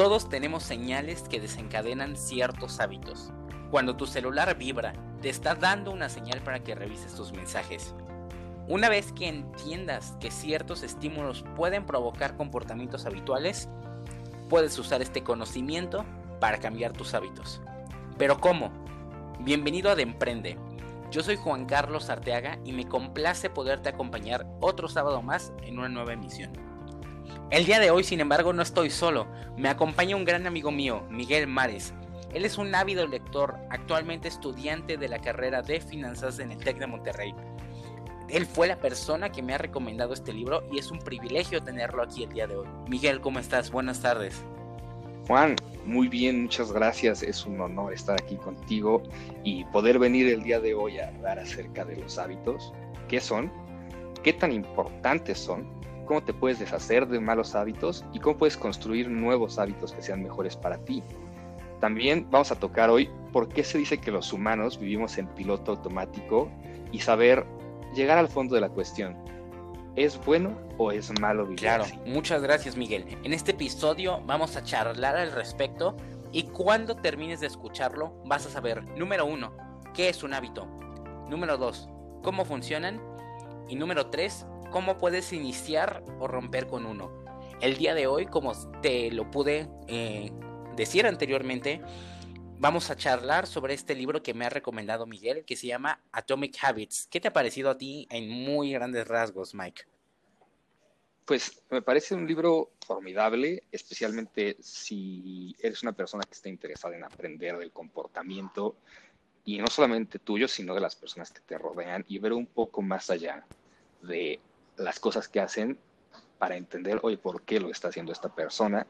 Todos tenemos señales que desencadenan ciertos hábitos. Cuando tu celular vibra, te está dando una señal para que revises tus mensajes. Una vez que entiendas que ciertos estímulos pueden provocar comportamientos habituales, puedes usar este conocimiento para cambiar tus hábitos. Pero ¿cómo? Bienvenido a De Emprende. Yo soy Juan Carlos Arteaga y me complace poderte acompañar otro sábado más en una nueva emisión. El día de hoy, sin embargo, no estoy solo. Me acompaña un gran amigo mío, Miguel Mares. Él es un ávido lector, actualmente estudiante de la carrera de finanzas en el TEC de Monterrey. Él fue la persona que me ha recomendado este libro y es un privilegio tenerlo aquí el día de hoy. Miguel, ¿cómo estás? Buenas tardes. Juan, muy bien, muchas gracias. Es un honor estar aquí contigo y poder venir el día de hoy a hablar acerca de los hábitos. ¿Qué son? ¿Qué tan importantes son? Cómo te puedes deshacer de malos hábitos y cómo puedes construir nuevos hábitos que sean mejores para ti. También vamos a tocar hoy por qué se dice que los humanos vivimos en piloto automático y saber llegar al fondo de la cuestión. ¿Es bueno o es malo vivir Claro, muchas gracias Miguel. En este episodio vamos a charlar al respecto y cuando termines de escucharlo vas a saber, número uno, qué es un hábito. Número dos, cómo funcionan. Y número tres, cómo puedes iniciar o romper con uno. El día de hoy, como te lo pude eh, decir anteriormente, vamos a charlar sobre este libro que me ha recomendado Miguel, que se llama Atomic Habits. ¿Qué te ha parecido a ti en muy grandes rasgos, Mike? Pues me parece un libro formidable, especialmente si eres una persona que está interesada en aprender del comportamiento y no solamente tuyo, sino de las personas que te rodean y ver un poco más allá de las cosas que hacen para entender, hoy por qué lo está haciendo esta persona.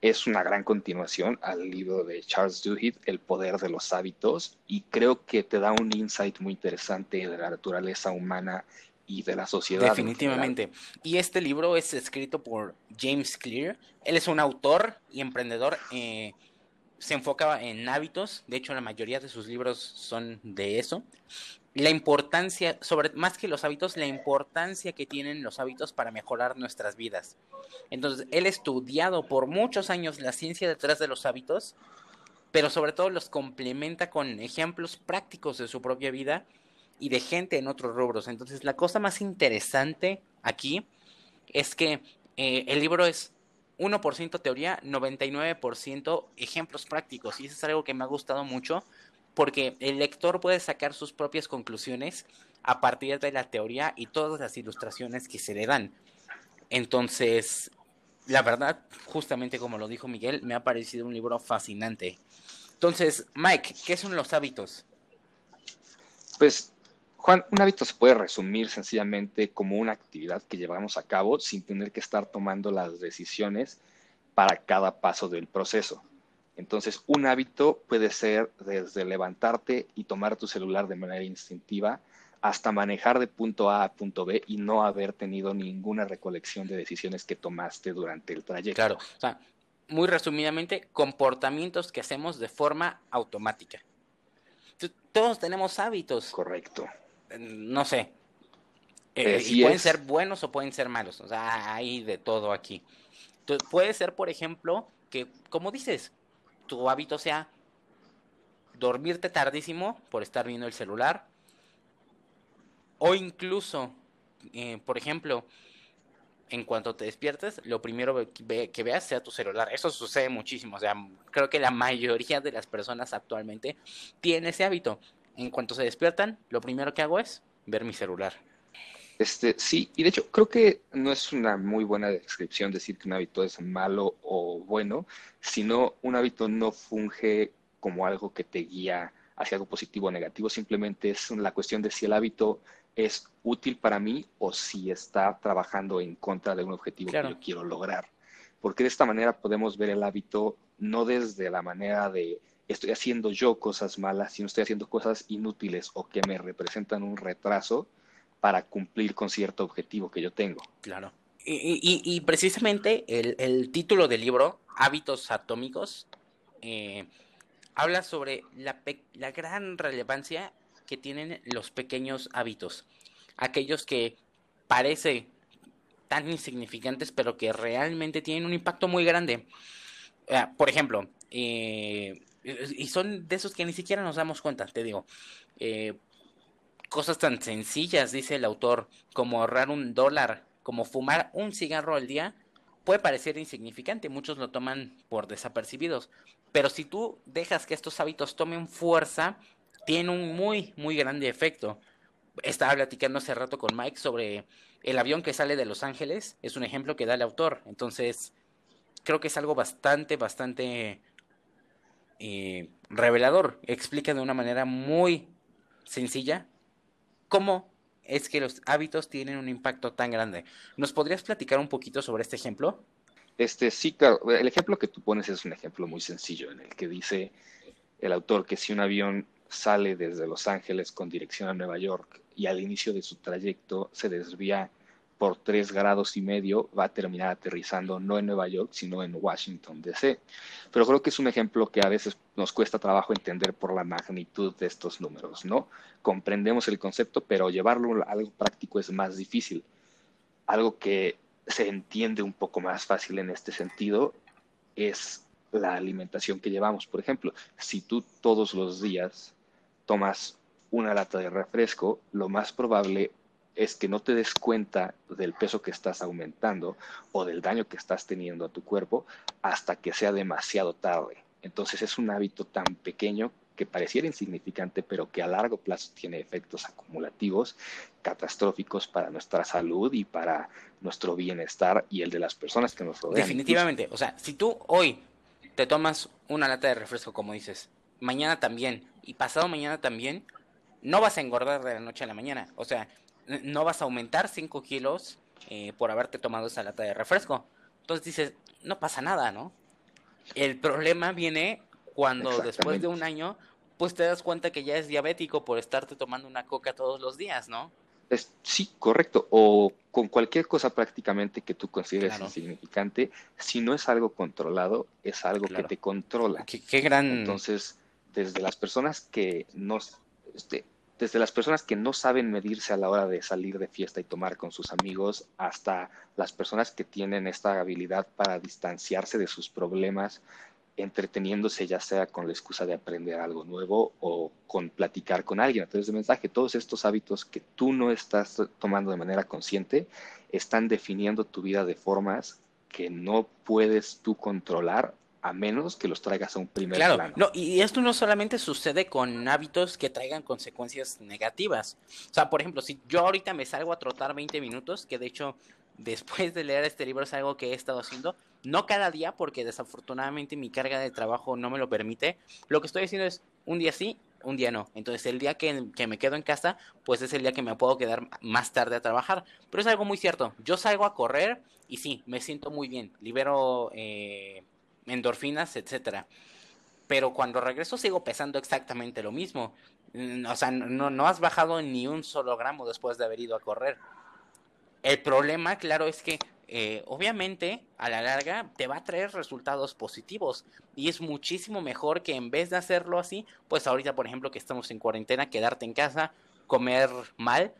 Es una gran continuación al libro de Charles Duhigg, El poder de los hábitos, y creo que te da un insight muy interesante de la naturaleza humana y de la sociedad. Definitivamente. Y este libro es escrito por James Clear. Él es un autor y emprendedor. Eh, se enfoca en hábitos. De hecho, la mayoría de sus libros son de eso la importancia, sobre más que los hábitos, la importancia que tienen los hábitos para mejorar nuestras vidas. Entonces, él ha estudiado por muchos años la ciencia detrás de los hábitos, pero sobre todo los complementa con ejemplos prácticos de su propia vida y de gente en otros rubros. Entonces, la cosa más interesante aquí es que eh, el libro es 1% teoría, 99% ejemplos prácticos. Y eso es algo que me ha gustado mucho porque el lector puede sacar sus propias conclusiones a partir de la teoría y todas las ilustraciones que se le dan. Entonces, la verdad, justamente como lo dijo Miguel, me ha parecido un libro fascinante. Entonces, Mike, ¿qué son los hábitos? Pues, Juan, un hábito se puede resumir sencillamente como una actividad que llevamos a cabo sin tener que estar tomando las decisiones para cada paso del proceso. Entonces, un hábito puede ser desde levantarte y tomar tu celular de manera instintiva hasta manejar de punto A a punto B y no haber tenido ninguna recolección de decisiones que tomaste durante el trayecto. Claro, o sea, muy resumidamente, comportamientos que hacemos de forma automática. Todos tenemos hábitos. Correcto. No sé. Eh, y pueden ser buenos o pueden ser malos. O sea, hay de todo aquí. Entonces, puede ser, por ejemplo, que, como dices, tu hábito sea dormirte tardísimo por estar viendo el celular. O incluso, eh, por ejemplo, en cuanto te despiertes, lo primero que, veas sea tu celular. Eso sucede muchísimo. O sea, creo que la mayoría de las personas actualmente tienen ese hábito. En cuanto se despiertan, lo primero que hago es ver mi celular. Este, sí, y de hecho creo que no es una muy buena descripción decir que un hábito es malo o bueno, sino un hábito no funge como algo que te guía hacia algo positivo o negativo, simplemente es la cuestión de si el hábito es útil para mí o si está trabajando en contra de un objetivo que yo quiero lograr. Porque de esta manera podemos ver el hábito no desde la manera de estoy haciendo yo cosas malas, sino estoy haciendo cosas inútiles o que me representan un retraso, para cumplir con cierto objetivo que yo tengo. Claro. Y, precisamente el, título del libro, Hábitos Atómicos, eh, habla sobre la, la gran relevancia que tienen los pequeños hábitos. Aquellos que parece tan insignificantes, pero que realmente tienen un impacto muy grande. Ah, por ejemplo, eh, y son de esos que ni siquiera nos damos cuenta, te digo. Eh, cosas tan sencillas, dice el autor, como ahorrar un dólar, como fumar un cigarro al día, puede parecer insignificante, muchos lo toman por desapercibidos, pero si tú dejas que estos hábitos tomen fuerza, tiene un muy, muy grande efecto. Estaba platicando hace rato con Mike sobre el avión que sale de Los Ángeles, es un ejemplo que da el autor, entonces creo que es algo bastante, bastante eh, revelador, explica de una manera muy sencilla cómo es que los hábitos tienen un impacto tan grande. ¿Nos podrías platicar un poquito sobre este ejemplo? Este, sí, claro. El ejemplo que tú pones es un ejemplo muy sencillo en el que dice el autor que si un avión sale desde Los Ángeles con dirección a Nueva York y al inicio de su trayecto se desvía por tres grados y medio va a terminar aterrizando no en Nueva York, sino en Washington, D.C. Pero creo que es un ejemplo que a veces nos cuesta trabajo entender por la magnitud de estos números, ¿no? Comprendemos el concepto, pero llevarlo a algo práctico es más difícil. Algo que se entiende un poco más fácil en este sentido es la alimentación que llevamos. Por ejemplo, si tú todos los días tomas una lata de refresco, lo más probable es que no te des cuenta del peso que estás aumentando o del daño que estás teniendo a tu cuerpo hasta que sea demasiado tarde. Entonces es un hábito tan pequeño que pareciera insignificante, pero que a largo plazo tiene efectos acumulativos catastróficos para nuestra salud y para nuestro bienestar y el de las personas que nos rodean. Definitivamente, o sea, si tú hoy te tomas una lata de refresco, como dices, mañana también y pasado mañana también, no vas a engordar de la noche a la mañana. O sea, no vas a aumentar 5 kilos eh, por haberte tomado esa lata de refresco. Entonces dices, no pasa nada, ¿no? El problema viene cuando después de un año, pues te das cuenta que ya es diabético por estarte tomando una coca todos los días, ¿no? Es, sí, correcto. O con cualquier cosa prácticamente que tú consideres insignificante, si no es algo controlado, es algo que te controla. Qué, gran. Entonces, desde las personas que no, este, desde las personas que no saben medirse a la hora de salir de fiesta y tomar con sus amigos, hasta las personas que tienen esta habilidad para distanciarse de sus problemas, entreteniéndose ya sea con la excusa de aprender algo nuevo o con platicar con alguien a través de mensaje. Todos estos hábitos que tú no estás tomando de manera consciente están definiendo tu vida de formas que no puedes tú controlar a menos que los traigas a un primer claro, plano. No, y esto no solamente sucede con hábitos que traigan consecuencias negativas. O sea, por ejemplo, si yo ahorita me salgo a trotar 20 minutos, que de hecho después de leer este libro es algo que he estado haciendo, no cada día porque desafortunadamente mi carga de trabajo no me lo permite, lo que estoy haciendo es un día sí, un día no. Entonces el día que, que, me quedo en casa, pues es el día que me puedo quedar más tarde a trabajar. Pero es algo muy cierto. Yo salgo a correr y sí, me siento muy bien. Libero eh, endorfinas, etcétera. Pero cuando regreso sigo pesando exactamente lo mismo. Mm, o sea, no, no has bajado ni un solo gramo después de haber ido a correr. El problema, claro, es que eh, obviamente a la larga te va a traer resultados positivos y es muchísimo mejor que en vez de hacerlo así, pues ahorita por ejemplo que estamos en cuarentena, quedarte en casa, comer mal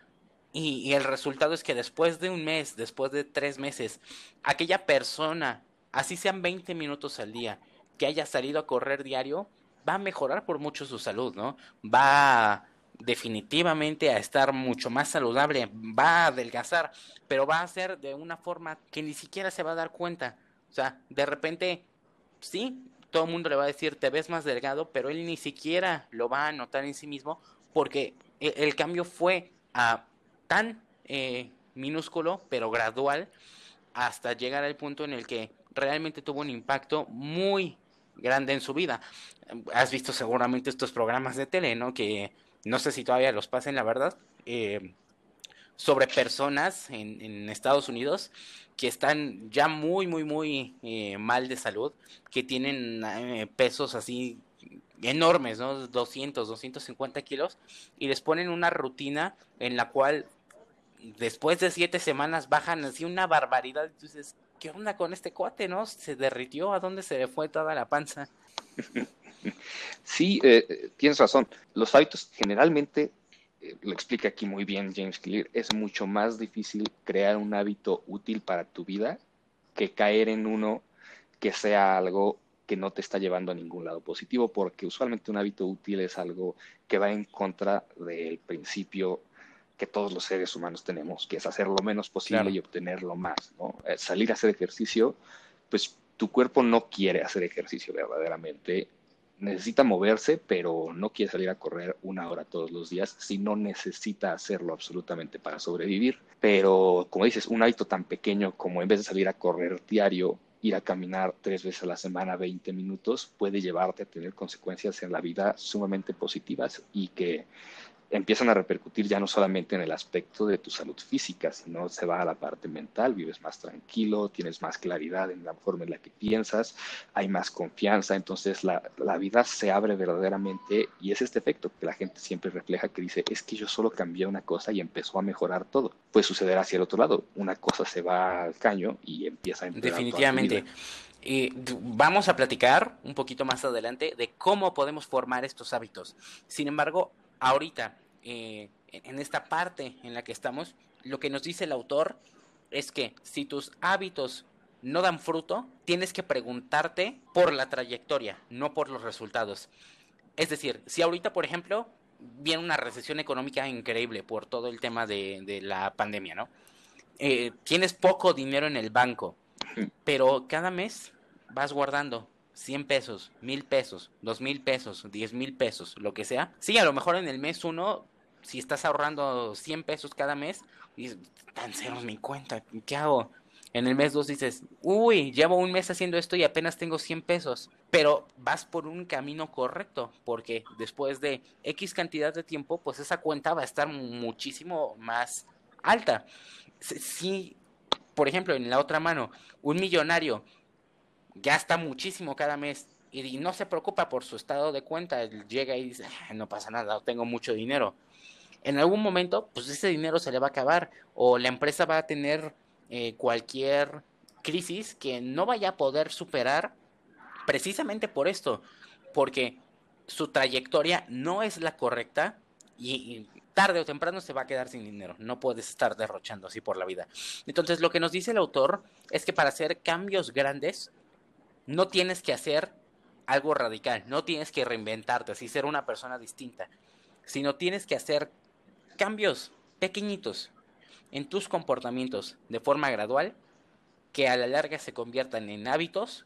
y, y el resultado es que después de un mes, después de tres meses, aquella persona así sean 20 minutos al día, que haya salido a correr diario, va a mejorar por mucho su salud, ¿no? Va definitivamente a estar mucho más saludable, va a adelgazar, pero va a ser de una forma que ni siquiera se va a dar cuenta. O sea, de repente, sí, todo el mundo le va a decir, te ves más delgado, pero él ni siquiera lo va a notar en sí mismo porque e-, el, cambio fue a tan eh, minúsculo, pero gradual, hasta llegar al punto en el que realmente tuvo un impacto muy grande en su vida. Has visto seguramente estos programas de tele, ¿no? Que no sé si todavía los pasen, la verdad, eh, sobre personas en, Estados Unidos que están ya muy, muy, muy eh, mal de salud, que tienen eh, pesos así enormes, ¿no? 200, 250 kilos, y les ponen una rutina en la cual después de siete semanas bajan así una barbaridad. Entonces, ¿qué onda con este cuate, no? ¿Se derritió? ¿A dónde se le fue toda la panza? Sí, eh, tienes razón. Los hábitos generalmente, eh, lo explica aquí muy bien James Clear, es mucho más difícil crear un hábito útil para tu vida que caer en uno que sea algo que no te está llevando a ningún lado positivo, porque usualmente un hábito útil es algo que va en contra del principio que todos los seres humanos tenemos, que es hacer lo menos posible y obtener lo más, ¿no? Eh, salir a hacer ejercicio, pues tu cuerpo no quiere hacer ejercicio verdaderamente, necesita moverse, pero no quiere salir a correr una hora todos los días si no necesita hacerlo absolutamente para sobrevivir. Pero, como dices, un hábito tan pequeño como en vez de salir a correr diario, ir a caminar tres veces a la semana 20 minutos puede llevarte a tener consecuencias en la vida sumamente positivas y que empiezan a repercutir ya no solamente en el aspecto de tu salud física, sino se va a la parte mental, vives más tranquilo, tienes más claridad en la forma en la que piensas, hay más confianza, entonces la, la vida se abre verdaderamente y es este efecto que la gente siempre refleja que dice, es que yo solo cambié una cosa y empezó a mejorar todo. Puede suceder hacia el otro lado, una cosa se va al caño y empieza a empeorar. Definitivamente. Vamos a platicar un poquito más adelante de cómo podemos formar estos hábitos. Sin embargo, ahorita, eh, en esta parte en la que estamos, lo que nos dice el autor es que si tus hábitos no dan fruto, tienes que preguntarte por la trayectoria, no por los resultados. Es decir, si ahorita, por ejemplo, viene una recesión económica increíble por todo el tema de, la pandemia, ¿no? Eh, tienes poco dinero en el banco, pero cada mes vas guardando 100 pesos, 1000 pesos, 2000 pesos, 10 mil pesos, lo que sea. Sí, a lo mejor en el mes uno, si estás ahorrando 100 pesos cada mes, dices, tan cero mi cuenta, ¿qué hago? En el mes dos dices, uy, llevo un mes haciendo esto y apenas tengo 100 pesos. Pero vas por un camino correcto, porque después de X cantidad de tiempo, pues esa cuenta va a estar muchísimo más alta. Si, por ejemplo, en la otra mano, un millonario gasta muchísimo cada mes y, no se preocupa por su estado de cuenta, llega y dice, ah, no pasa nada, tengo mucho dinero. En algún momento, pues ese dinero se le va a acabar o la empresa va a tener eh, cualquier crisis que no vaya a poder superar precisamente por esto, porque su trayectoria no es la correcta y, tarde o temprano se va a quedar sin dinero. No puedes estar derrochando así por la vida. Entonces, lo que nos dice el autor es que para hacer cambios grandes no tienes que hacer algo radical, no tienes que reinventarte, así ser una persona distinta, sino tienes que hacer cambios pequeñitos en tus comportamientos de forma gradual que a la larga se conviertan en hábitos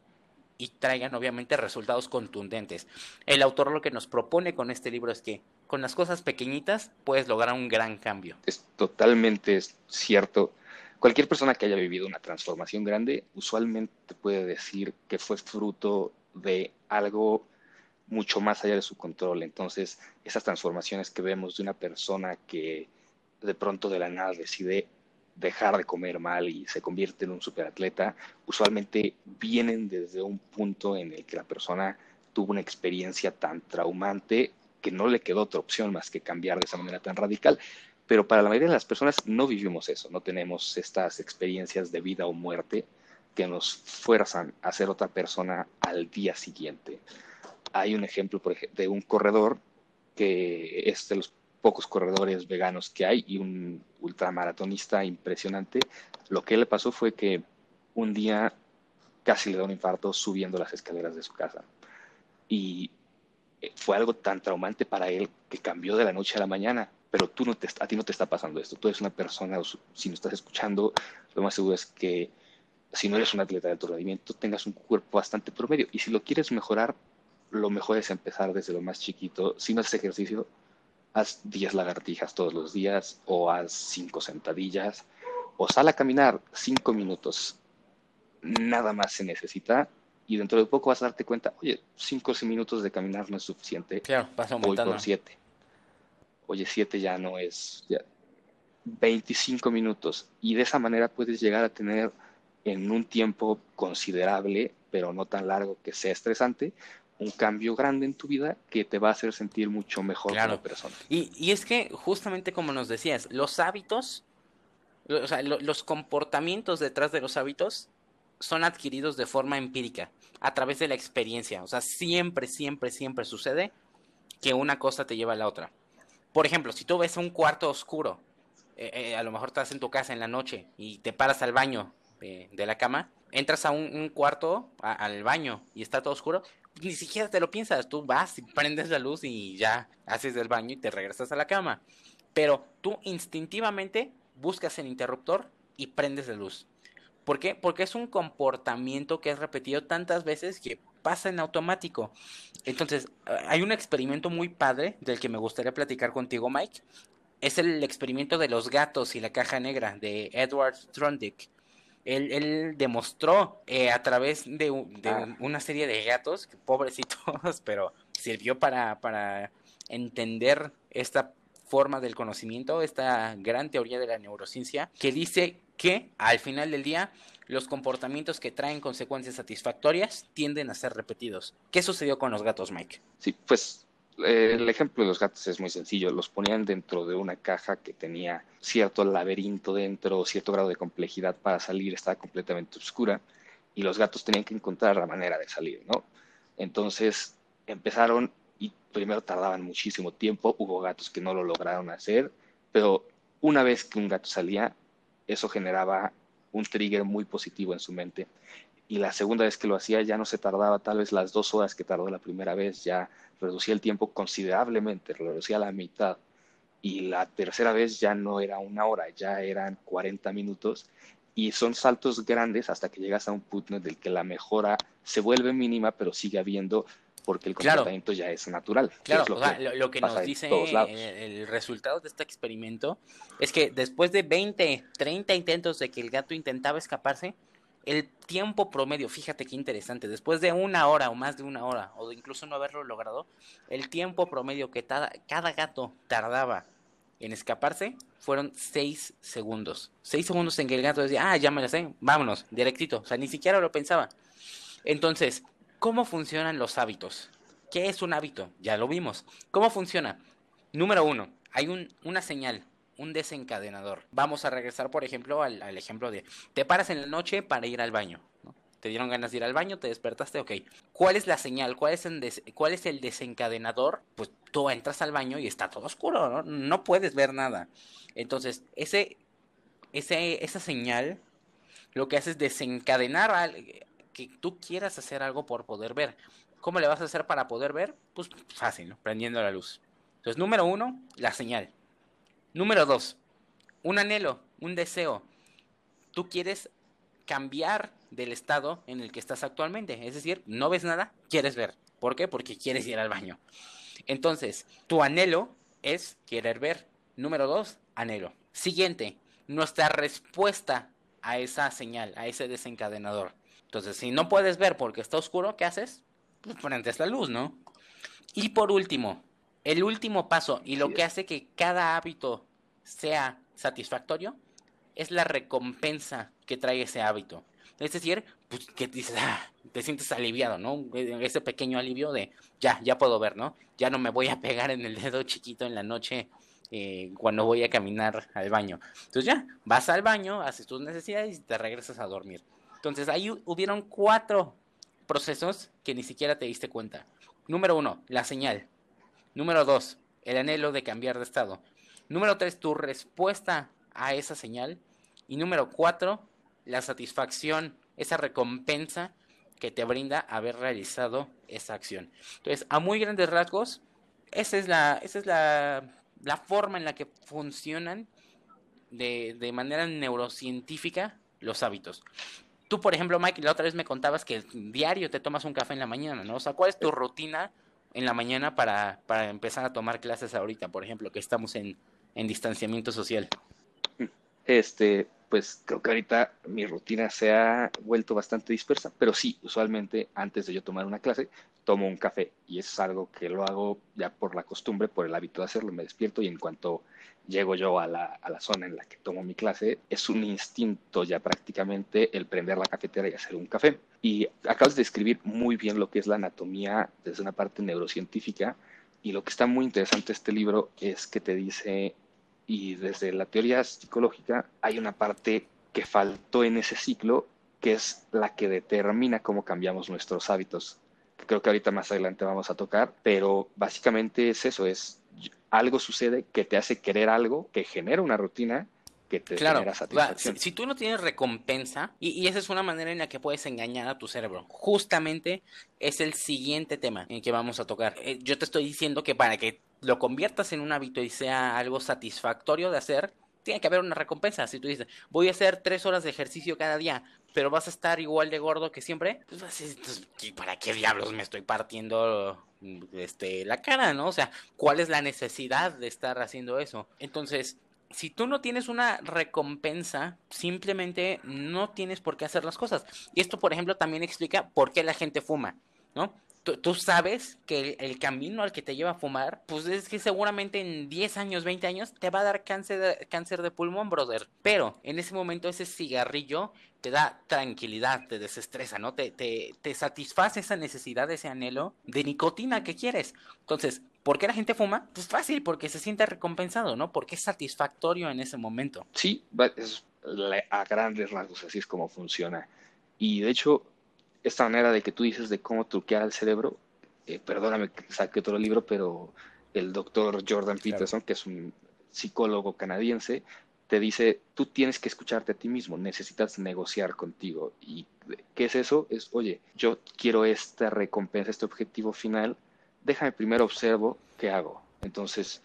y traigan obviamente resultados contundentes. El autor lo que nos propone con este libro es que con las cosas pequeñitas puedes lograr un gran cambio. Es totalmente cierto Cualquier persona que haya vivido una transformación grande usualmente puede decir que fue fruto de algo mucho más allá de su control. Entonces, esas transformaciones que vemos de una persona que de pronto de la nada decide dejar de comer mal y se convierte en un superatleta, usualmente vienen desde un punto en el que la persona tuvo una experiencia tan traumante que no le quedó otra opción más que cambiar de esa manera tan radical pero para la mayoría de las personas no vivimos eso, no tenemos estas experiencias de vida o muerte que nos fuerzan a ser otra persona al día siguiente. Hay un ejemplo de un corredor que es de los pocos corredores veganos que hay y un ultramaratonista impresionante. Lo que le pasó fue que un día casi le da un infarto subiendo las escaleras de su casa. Y fue algo tan traumante para él que cambió de la noche a la mañana pero tú no te, a ti no te está pasando esto. Tú eres una persona, si no estás escuchando, lo más seguro es que si no eres un atleta de alto rendimiento, tengas un cuerpo bastante promedio. Y si lo quieres mejorar, lo mejor es empezar desde lo más chiquito. Si no haces ejercicio, haz 10 lagartijas todos los días, o haz 5 sentadillas, o sal a caminar 5 minutos. Nada más se necesita. Y dentro de poco vas a darte cuenta, oye, 5 minutos de caminar no es suficiente. Claro, vas aumentando. Voy por 7 oye, 7 ya no es 25 minutos. Y de esa manera puedes llegar a tener en un tiempo considerable, pero no tan largo que sea estresante, un cambio grande en tu vida que te va a hacer sentir mucho mejor como persona. Y, y, es que justamente como nos decías, los hábitos, o sea, los comportamientos detrás de los hábitos son adquiridos de forma empírica, a través de la experiencia. O sea, siempre, siempre, siempre sucede que una cosa te lleva a la otra. Por ejemplo, si tú ves un cuarto oscuro, eh, eh, a lo mejor estás en tu casa en la noche y te paras al baño de la cama, entras a un, cuarto, al baño, y está todo oscuro, ni siquiera te lo piensas, tú vas y prendes la luz y ya haces el baño y te regresas a la cama. Pero tú instintivamente buscas el interruptor y prendes la luz. ¿Por qué? Porque es un comportamiento que es repetido tantas veces que pasa en automático. Entonces, hay un experimento muy padre del que me gustaría platicar contigo, Mike. Es el experimento de los gatos y la caja negra de Edward Strondick. Él, demostró eh, a través de, ah. una serie de gatos, pobrecitos, pero sirvió para, para entender esta forma del conocimiento, esta gran teoría de la neurociencia, que dice que al final del día los comportamientos que traen consecuencias satisfactorias tienden a ser repetidos. ¿Qué sucedió con los gatos, Mike? Sí, pues eh, el ejemplo de los gatos es muy sencillo. Los ponían dentro de una caja que tenía cierto laberinto dentro, cierto grado de complejidad para salir, estaba completamente oscura y los gatos tenían que encontrar la manera de salir, ¿no? Entonces empezaron y primero tardaban muchísimo tiempo, hubo gatos que no lo lograron hacer, pero una vez que un gato salía, eso generaba un trigger muy positivo en su mente. Y la segunda vez que lo hacía ya no se tardaba tal vez las dos horas que tardó la primera vez, ya reducía el tiempo considerablemente, reducía la mitad. Y la tercera vez ya no era una hora, ya eran 40 minutos. Y son saltos grandes hasta que llegas a un punto en el que la mejora se vuelve mínima, pero sigue habiendo porque el comportamiento ya es natural. Claro, lo, que, nos dice el, resultado de este experimento es que después de 20, 30 intentos de que el gato intentaba escaparse, el tiempo promedio, fíjate qué interesante, después de una hora o más de una hora, o incluso no haberlo logrado, el tiempo promedio que cada gato tardaba en escaparse fueron 6 segundos. 6 segundos en que el gato decía, ah, ya me la sé, vámonos, directito. O sea, ni siquiera lo pensaba. Entonces, ¿Cómo funcionan los hábitos? ¿Qué es un hábito? Ya lo vimos. ¿Cómo funciona? Número uno, hay una señal, un desencadenador. Vamos a regresar, por ejemplo, al, ejemplo de te paras en la noche para ir al baño. Te dieron ganas de ir al baño, te despertaste, ok. ¿Cuál es la señal? ¿Cuál es el, cuál es el desencadenador? Pues tú entras al baño y está todo oscuro, ¿no? No puedes ver nada. Entonces, ese, ese, esa señal lo que hace es desencadenar que tú quieras hacer algo por poder ver. ¿Cómo le vas a hacer para poder ver? Pues fácil, ¿no? Prendiendo la luz. Entonces, número uno, la señal. Número dos, un anhelo, un deseo. Tú quieres cambiar del estado en el que estás actualmente. Es decir, no ves nada, quieres ver. ¿Por qué? Porque quieres ir al baño. Entonces, tu anhelo es querer ver. Número dos, anhelo. Siguiente, nuestra respuesta a esa señal, a ese desencadenador. Entonces, si no puedes ver porque está oscuro, ¿qué haces? Pues prendes la luz, ¿no? Y por último, el último paso y lo que hace que cada hábito sea satisfactorio es la recompensa que trae ese hábito. Es decir, pues que dices, ah, te sientes aliviado, ¿no? Ese pequeño alivio de, ya, ya puedo ver, ¿no? Ya no me voy a pegar en el dedo chiquito en la noche eh, cuando voy a caminar al baño. Entonces ya, vas al baño, haces tus necesidades y te regresas a dormir. Entonces ahí hubieron cuatro procesos que ni siquiera te diste cuenta. Número uno, la señal. Número dos, el anhelo de cambiar de estado. Número tres, tu respuesta a esa señal. Y número cuatro, la satisfacción, esa recompensa que te brinda haber realizado esa acción. Entonces, a muy grandes rasgos, esa es la, esa es la, la forma en la que funcionan de, de manera neurocientífica los hábitos. Tú, por ejemplo, Mike, la otra vez me contabas que diario te tomas un café en la mañana, ¿no? O sea, ¿cuál es tu rutina en la mañana para, para empezar a tomar clases ahorita, por ejemplo, que estamos en, en distanciamiento social? Este, pues creo que ahorita mi rutina se ha vuelto bastante dispersa, pero sí, usualmente antes de yo tomar una clase, tomo un café y es algo que lo hago ya por la costumbre, por el hábito de hacerlo, me despierto y en cuanto llego yo a la, a la zona en la que tomo mi clase, es un instinto ya prácticamente el prender la cafetera y hacer un café. Y acabas de describir muy bien lo que es la anatomía desde una parte neurocientífica y lo que está muy interesante este libro es que te dice, y desde la teoría psicológica hay una parte que faltó en ese ciclo que es la que determina cómo cambiamos nuestros hábitos creo que ahorita más adelante vamos a tocar, pero básicamente es eso, es algo sucede que te hace querer algo, que genera una rutina, que te claro, genera satisfacción. Si, tú no tienes recompensa, y, y, esa es una manera en la que puedes engañar a tu cerebro, justamente es el siguiente tema en que vamos a tocar. Eh, yo te estoy diciendo que para que lo conviertas en un hábito y sea algo satisfactorio de hacer, tiene que haber una recompensa. Si tú dices, voy a hacer tres horas de ejercicio cada día, pero vas a estar igual de gordo que siempre, pues, ¿para qué diablos me estoy partiendo este, la cara, no? O sea, ¿cuál es la necesidad de estar haciendo eso? Entonces, si tú no tienes una recompensa, simplemente no tienes por qué hacer las cosas. Y esto, por ejemplo, también explica por qué la gente fuma, ¿no? Tú, sabes que el, camino al que te lleva a fumar, pues es que seguramente en 10 años, 20 años, te va a dar cáncer de, cáncer de pulmón, brother. Pero en ese momento ese cigarrillo te da tranquilidad, te desestresa, ¿no? Te, te, te satisface esa necesidad, ese anhelo de nicotina que quieres. Entonces, ¿Por qué la gente fuma? Pues fácil, porque se siente recompensado, ¿no? Porque es satisfactorio en ese momento. Sí, es a grandes rasgos así es como funciona. Y de hecho, esta manera de que tú dices de cómo truquear al cerebro, eh, perdóname que saque otro libro, pero el doctor Jordan Peterson, que es un psicólogo canadiense, te dice, tú tienes que escucharte a ti mismo, necesitas negociar contigo. ¿Y qué es eso? Es, oye, yo quiero esta recompensa, este objetivo final, déjame primero observo qué hago. Entonces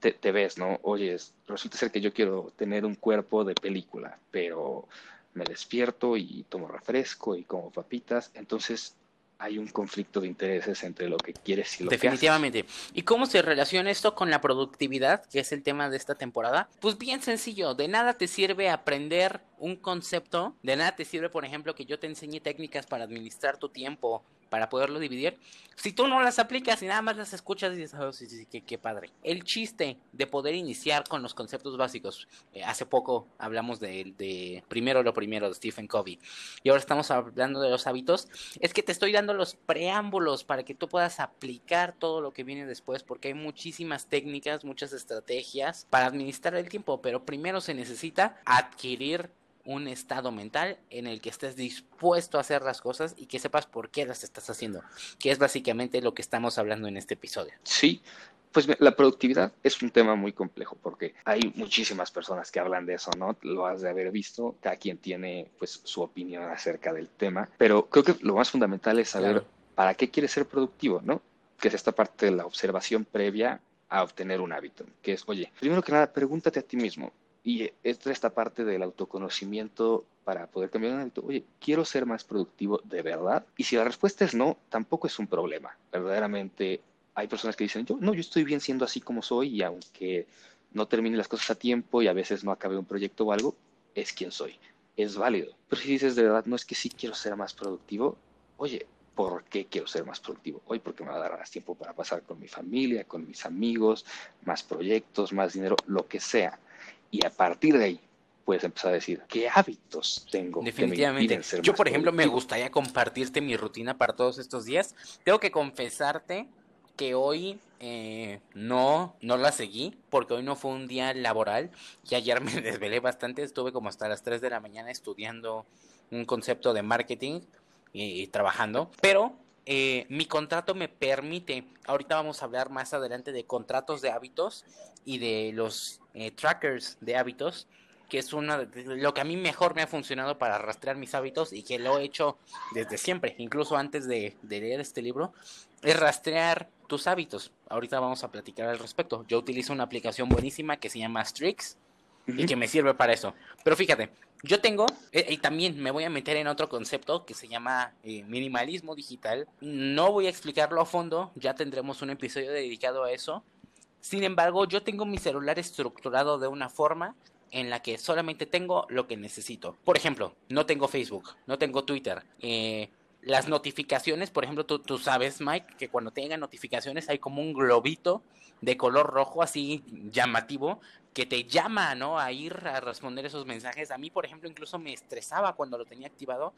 te, te, ves, ¿no? Oye, resulta ser que yo quiero tener un cuerpo de película, pero me despierto y tomo refresco y como papitas. Entonces hay un conflicto de intereses entre lo que quieres y lo Definitivamente. ¿Y cómo se relaciona esto con la productividad, que es el tema de esta temporada? Pues bien sencillo, de nada te sirve aprender un concepto, de nada te sirve, por ejemplo, que yo te enseñe técnicas para administrar tu tiempo para poderlo dividir. Si tú no las aplicas y nada más las escuchas dices, oh, qué padre. El chiste de poder iniciar con los conceptos básicos. Eh, hace poco hablamos de, de, primero lo primero de Stephen Covey y ahora estamos hablando de los hábitos. Es que te estoy dando los preámbulos para que tú puedas aplicar todo lo que viene después porque hay muchísimas técnicas, muchas estrategias para administrar el tiempo, pero primero se necesita adquirir un estado mental en el que estés dispuesto a hacer las cosas y que sepas por qué las estás haciendo, que es básicamente lo que estamos hablando en este episodio. Sí, pues la productividad es un tema muy complejo porque hay muchísimas personas que hablan de eso, ¿no? Lo has de haber visto, cada quien tiene pues su opinión acerca del tema, pero creo que lo más fundamental es saber para qué quieres ser productivo, ¿no? Que es esta parte de la observación previa a obtener un hábito, que es, oye, primero que nada, pregúntate a ti mismo, y esta esta parte del autoconocimiento para poder cambiar un hábito. Oye, quiero ser más productivo de verdad. Y si la respuesta es no, tampoco es un problema. Verdaderamente hay personas que dicen, yo no, yo estoy bien siendo así como soy y aunque no termine las cosas a tiempo y a veces no acabe un proyecto o algo, es quien soy. Es válido. Pero si dices de verdad, no es que sí quiero ser más productivo, oye, ¿por qué quiero ser más productivo? Hoy porque me va a dar más tiempo para pasar con mi familia, con mis amigos, más proyectos, más dinero, lo que sea y a partir de ahí puedes empezar a decir qué hábitos tengo. Definitivamente. Yo, por ejemplo, me gustaría compartirte mi rutina para todos estos días. Tengo que confesarte que hoy eh, no, no la seguí porque hoy no fue un día laboral y ayer me desvelé bastante, estuve como hasta las 3 de la mañana estudiando un concepto de marketing y trabajando, pero eh, mi contrato me permite, ahorita vamos a hablar más adelante de contratos de hábitos y de los eh, trackers de hábitos, que es una de lo que a mí mejor me ha funcionado para rastrear mis hábitos y que lo he hecho desde siempre, incluso antes de, leer este libro, es rastrear tus hábitos. Ahorita vamos a platicar al respecto. Yo utilizo una aplicación buenísima que se llama Strix y que me sirve para eso. Pero fíjate, yo tengo, eh, y también me voy a meter en otro concepto que se llama eh, minimalismo digital. No voy a explicarlo a fondo, ya tendremos un episodio dedicado a eso. Sin embargo, yo tengo mi celular estructurado de una forma en la que solamente tengo lo que necesito. Por ejemplo, no tengo Facebook, no tengo Twitter. Eh, las notificaciones, por ejemplo, tú, tú sabes, Mike, que cuando tengan notificaciones hay como un globito de color rojo así llamativo que te llama, ¿no? A ir a responder esos mensajes. A mí, por ejemplo, incluso me estresaba cuando lo tenía activado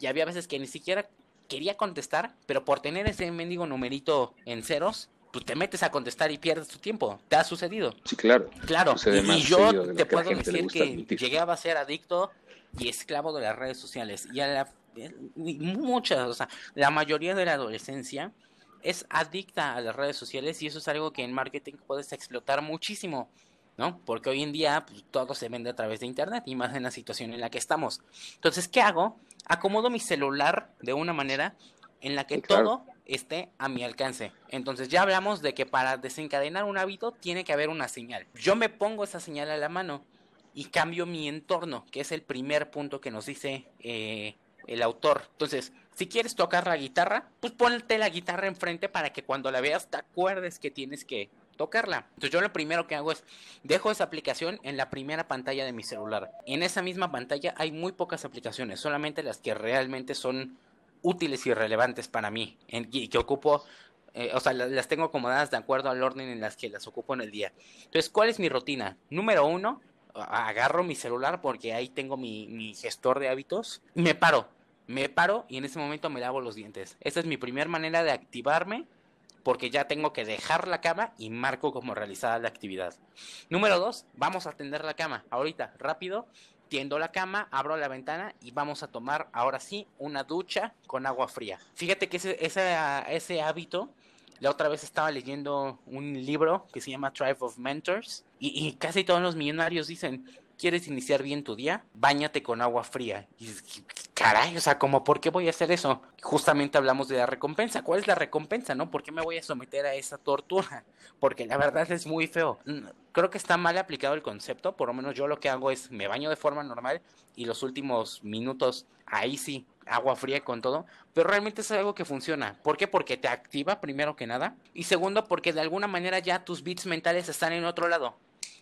y había veces que ni siquiera quería contestar, pero por tener ese mendigo numerito en ceros, pues te metes a contestar y pierdes tu tiempo. ¿Te ha sucedido? Sí, claro. Claro. Y, yo te puedo decir que llegué a ser adicto y esclavo de las redes sociales. Y a la, muchas, o sea, la mayoría de la adolescencia es adicta a las redes sociales y eso es algo que en marketing puedes explotar muchísimo ¿no? Porque hoy en día pues, todo se vende a través de internet y más en la situación en la que estamos. Entonces, ¿qué hago? Acomodo mi celular de una manera en la que todo esté a mi alcance. Entonces ya hablamos de que para desencadenar un hábito tiene que haber una señal. Yo me pongo esa señal a la mano y cambio mi entorno, que es el primer punto que nos dice eh, el autor. Entonces, si quieres tocar la guitarra, pues ponte la guitarra enfrente para que cuando la veas te acuerdes que tienes que tocarla. Entonces yo lo primero que hago es dejo esa aplicación en la primera pantalla de mi celular. En esa misma pantalla hay muy pocas aplicaciones, solamente las que realmente son útiles y relevantes para mí y que ocupo eh, o sea, las tengo acomodadas de acuerdo al orden en las que las ocupo en el día. Entonces, ¿cuál es mi rutina? Número uno, agarro mi celular porque ahí tengo mi, mi gestor de hábitos. Me paro, me paro y en ese momento me lavo los dientes. Esa es mi primera manera de activarme porque ya tengo que dejar la cama y marco como realizada la actividad. Número dos, vamos a atender la cama. Ahorita, rápido, tiendo la cama, abro la ventana y vamos a tomar ahora sí una ducha con agua fría. Fíjate que ese, ese, hábito, la otra vez estaba leyendo un libro que se llama Tribe of Mentors y, y casi todos los millonarios dicen, ¿Quieres iniciar bien tu día? Báñate con agua fría. Y caray, o sea, como, ¿por qué voy a hacer eso? Justamente hablamos de la recompensa. ¿Cuál es la recompensa, no? ¿Por qué me voy a someter a esa tortura? Porque la verdad es muy feo. Mm, creo que está mal aplicado el concepto. Por lo menos yo lo que hago es me baño de forma normal y los últimos minutos, ahí sí, agua fría con todo, pero realmente es algo que funciona. ¿Por qué? Porque te activa primero que nada y segundo porque de alguna manera ya tus bits mentales están en otro lado.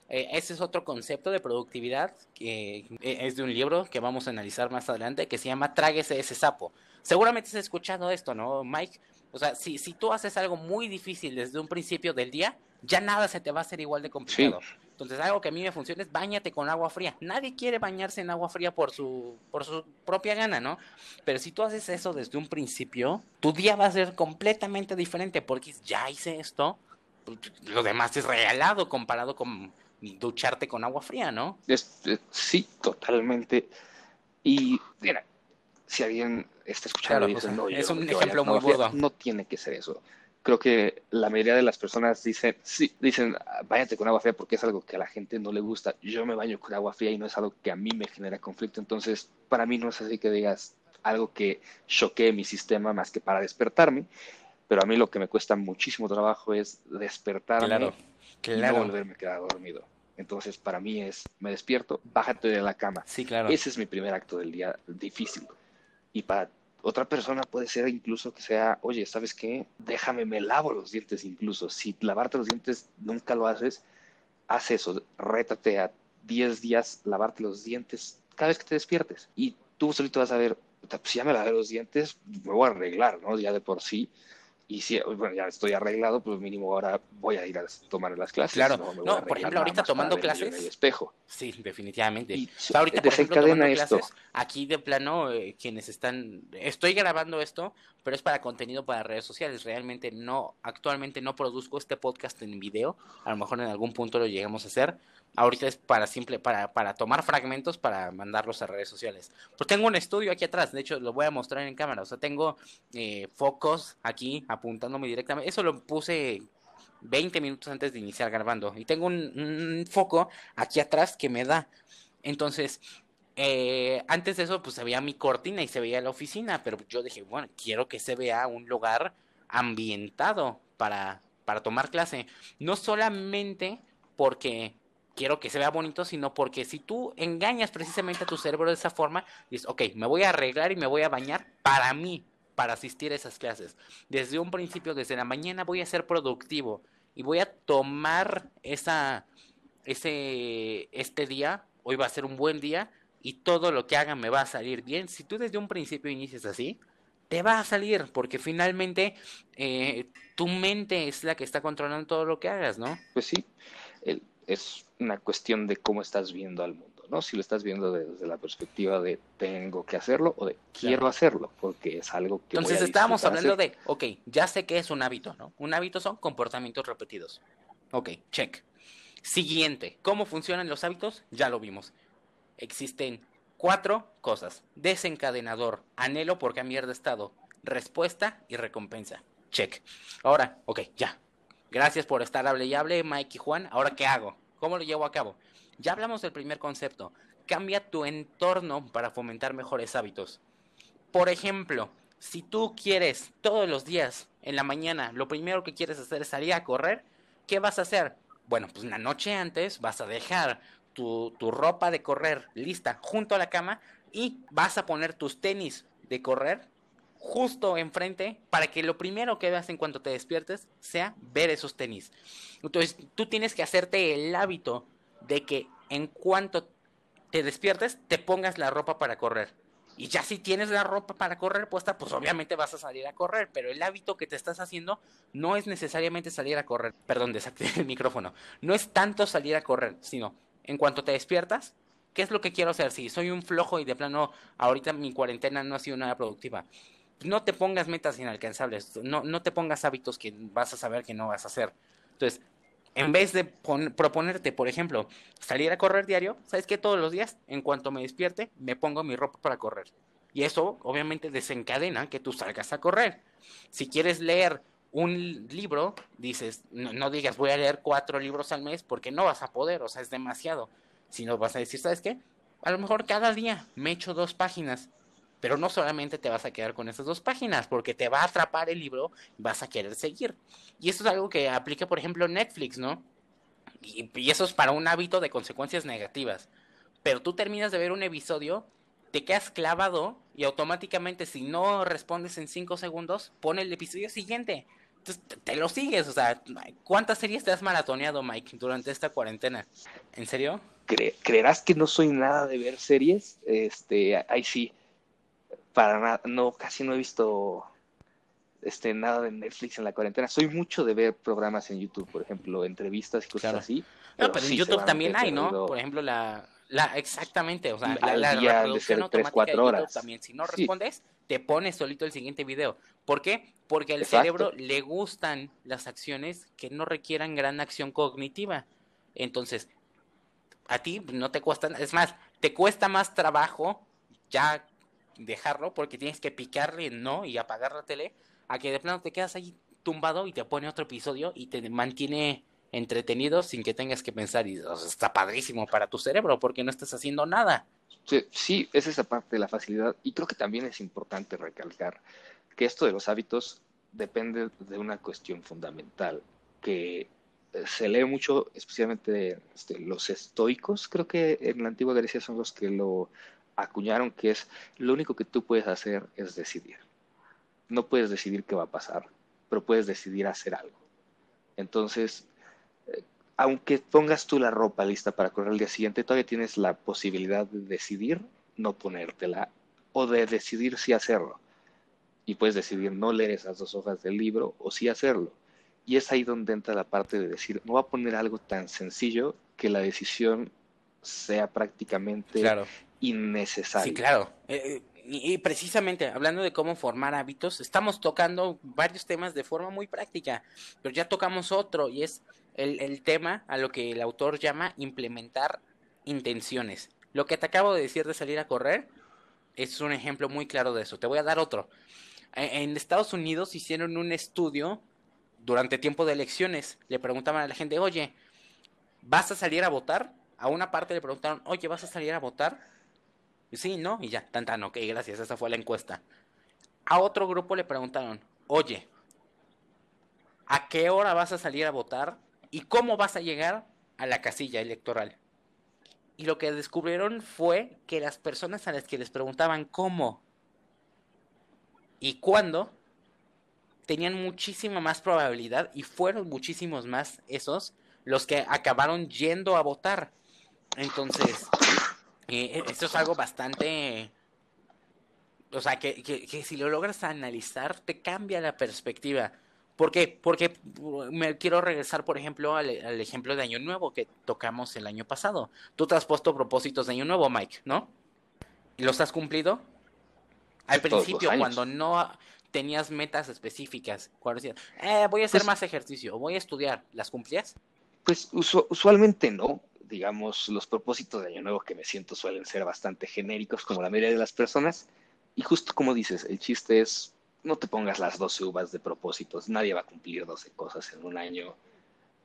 Eh, ese es otro concepto de productividad que eh, es de un libro que vamos a analizar más adelante que se llama Tráguese ese sapo. Seguramente has escuchado esto, ¿no, Mike? O sea, si, si tú haces algo muy difícil desde un principio del día, ya nada se te va a hacer igual de complicado. Entonces, algo que a mí me funciona es bañate con agua fría. Nadie quiere bañarse en agua fría por su, por su propia gana, ¿no? Pero si tú haces eso desde un principio, tu día va a ser completamente diferente porque ya hice esto, pues, lo demás es regalado comparado con ducharte con agua fría, ¿no? sí, totalmente. Y mira, si alguien está escuchando y dice, no, es un ejemplo muy burdo. No tiene que ser eso. Creo que la mayoría de las personas dicen, sí, dicen, váyate con agua fría porque es algo que a la gente no le gusta. Yo me baño con agua fría y no es algo que a mí me genera conflicto. Entonces, para mí no es así que digas algo que choquee mi sistema más que para despertarme. Pero a mí lo que me cuesta muchísimo trabajo es despertarme claro claro. no volverme a quedar dormido. Entonces, para mí es, me despierto, bájate de la cama. Sí, claro. Ese es mi primer acto del día difícil. Y para otra persona puede ser incluso que sea, oye, ¿sabes qué? Déjame, me lavo los dientes incluso. Si lavarte los dientes nunca lo haces, haz eso, rétate a 10 días lavarte los dientes cada vez que te despiertes. Y tú solito vas a ver, pues ya me lavé los dientes, me voy a arreglar, ¿no? Ya de por sí y si bueno, ya estoy arreglado, pues mínimo ahora voy a ir a tomar las clases. Claro, no, por ejemplo, ahorita tomando clases. el espejo. Sí, definitivamente. Y, ahorita, por ejemplo, tomando esto. Clases, aquí de plano, eh, quienes están. Estoy grabando esto, pero es para contenido para redes sociales. Realmente no, actualmente no produzco este podcast en video. A lo mejor en algún punto lo llegamos a hacer Ahorita es para simple, para, para tomar fragmentos para mandarlos a redes sociales. Pues tengo un estudio aquí atrás, de hecho lo voy a mostrar en cámara. O sea, tengo eh, focos aquí apuntándome directamente. Eso lo puse 20 minutos antes de iniciar grabando. Y tengo un, foco aquí atrás que me da. Entonces, eh, antes de eso, pues se veía mi cortina y se veía la oficina. Pero yo dije, bueno, quiero que se vea un lugar ambientado para, para tomar clase. No solamente porque quiero que se vea bonito, sino porque si tú engañas precisamente a tu cerebro de esa forma, dices, ok, me voy a arreglar y me voy a bañar para mí, para asistir a esas clases. Desde un principio, desde la mañana voy a ser productivo y voy a tomar esa, ese, este día, hoy va a ser un buen día y todo lo que haga me va a salir bien. Si tú desde un principio inicias así, te va a salir, porque finalmente eh, tu mente es la que está controlando todo lo que hagas, ¿no? Pues sí, el, es una cuestión de cómo estás viendo al mundo, ¿no? Si lo estás viendo desde la perspectiva de tengo que hacerlo o de quiero hacerlo, porque es algo que... Entonces estábamos hablando de, ok, ya sé que es un hábito, ¿no? Un hábito son comportamientos repetidos. Ok, check. Siguiente, ¿cómo funcionan los hábitos? Ya lo vimos. Existen cuatro cosas. Desencadenador, anhelo por cambiar de estado, respuesta y recompensa. Check. Ahora, ok, ya, Gracias por estar hable y hable, Mike y Juan. Ahora, ¿qué hago? ¿Cómo lo llevo a cabo? Ya hablamos del primer concepto. Cambia tu entorno para fomentar mejores hábitos. Por ejemplo, si tú quieres todos los días en la mañana, lo primero que quieres hacer es salir a correr, ¿qué vas a hacer? Bueno, pues la noche antes vas a dejar tu, tu ropa de correr lista junto a la cama y vas a poner tus tenis de correr justo enfrente para que lo primero que veas en cuanto te despiertes sea ver esos tenis. Entonces tú tienes que hacerte el hábito de que en cuanto te despiertes te pongas la ropa para correr. Y ya si tienes la ropa para correr puesta, pues obviamente vas a salir a correr, pero el hábito que te estás haciendo no es necesariamente salir a correr. Perdón, desactivé el micrófono. No es tanto salir a correr, sino en cuanto te despiertas, ¿qué es lo que quiero hacer? Si soy un flojo y de plano ahorita mi cuarentena no ha sido nada productiva, no te pongas metas inalcanzables, no, no te pongas hábitos que vas a saber que no vas a hacer. Entonces, en vez de proponerte, por ejemplo, salir a correr diario, ¿sabes qué? Todos los días, en cuanto me despierte, me pongo mi ropa para correr. Y eso obviamente desencadena que tú salgas a correr. Si quieres leer un libro, dices, no, no, digas voy a leer cuatro libros al mes porque no vas a poder, o sea, es demasiado. Sino vas a decir, ¿sabes qué? A lo mejor cada día me echo dos páginas pero no solamente te vas a quedar con esas dos páginas, porque te va a atrapar el libro y vas a querer seguir. Y esto es algo que aplica, por ejemplo, Netflix, ¿no? Y, eso es para un hábito de consecuencias negativas. Pero tú terminas de ver un episodio, te quedas clavado y automáticamente si no respondes en cinco segundos, pone el episodio siguiente. Entonces te lo sigues, o sea, ¿cuántas series te has maratoneado, Mike, durante esta cuarentena? ¿En serio? ¿Creerás que no soy nada de ver series? Este, ahí sí para nada, no, casi no he visto este, nada de Netflix en la cuarentena. Soy mucho de ver programas en YouTube, por ejemplo, entrevistas y cosas así. No, pero en YouTube también hay, ¿no? Por ejemplo, la, la exactamente, o sea, la, la reproducción automática de YouTube también. Si no respondes, te pones solito el siguiente video. ¿Por qué? Porque al cerebro le gustan las acciones que no requieran gran acción cognitiva. Entonces, a ti no te cuesta, es más, te cuesta más trabajo ya dejarlo porque tienes que picarle no y apagar la tele, a que de plano te quedas ahí tumbado y te pone otro episodio y te mantiene entretenido sin que tengas que pensar y está padrísimo para tu cerebro porque no estás haciendo nada. Sí, sí, es esa parte de la facilidad y creo que también es importante recalcar que esto de los hábitos depende de una cuestión fundamental que eh, se lee mucho, especialmente este, los estoicos, creo que en la antigua Grecia son los que lo acuñaron que es lo único que tú puedes hacer es decidir. No puedes decidir qué va a pasar, pero puedes decidir hacer algo. Entonces, eh, aunque pongas tú la ropa lista para correr el día siguiente, todavía tienes la posibilidad de decidir no ponértela o de decidir si hacerlo. Y puedes decidir no leer esas dos hojas del libro o sí hacerlo. Y es ahí donde entra la parte de decir, no voy a poner algo tan sencillo que la decisión sea prácticamente claro innecesario. Sí, claro. Eh, y, precisamente hablando de cómo formar hábitos, estamos tocando varios temas de forma muy práctica, pero ya tocamos otro y es el, el tema a lo que el autor llama implementar intenciones. Lo que te acabo de decir de salir a correr es un ejemplo muy claro de eso. Te voy a dar otro. E, en Estados Unidos hicieron un estudio durante tiempo de elecciones. Le preguntaban a la gente, oye, ¿vas a salir a votar? A una parte le preguntaron, oye, ¿vas a salir a votar? Sí, ¿no? Y ya, tan tan, ok, gracias, esa fue la encuesta. A otro grupo le preguntaron, oye, ¿a qué hora vas a salir a votar? ¿Y cómo vas a llegar a la casilla electoral? Y lo que descubrieron fue que las personas a las que les preguntaban cómo y cuándo tenían muchísima más probabilidad y fueron muchísimos más esos los que acabaron yendo a votar. Entonces, eh, esto es algo bastante... O sea, que, que, si lo logras analizar, te cambia la perspectiva. ¿Por qué? Porque me quiero regresar, por ejemplo, al, ejemplo de Año Nuevo que tocamos el año pasado. Tú te has puesto propósitos de Año Nuevo, Mike, ¿no? ¿Y los has cumplido? Al principio, cuando no tenías metas específicas, cuando decías, eh, voy a hacer pues más ejercicio, voy a estudiar, ¿las cumplías? Pues usualmente no digamos, los propósitos de Año Nuevo que me siento suelen ser bastante genéricos, como la mayoría de las personas. Y justo como dices, el chiste es, no te pongas las 12 uvas de propósitos, nadie va a cumplir 12 cosas en un año.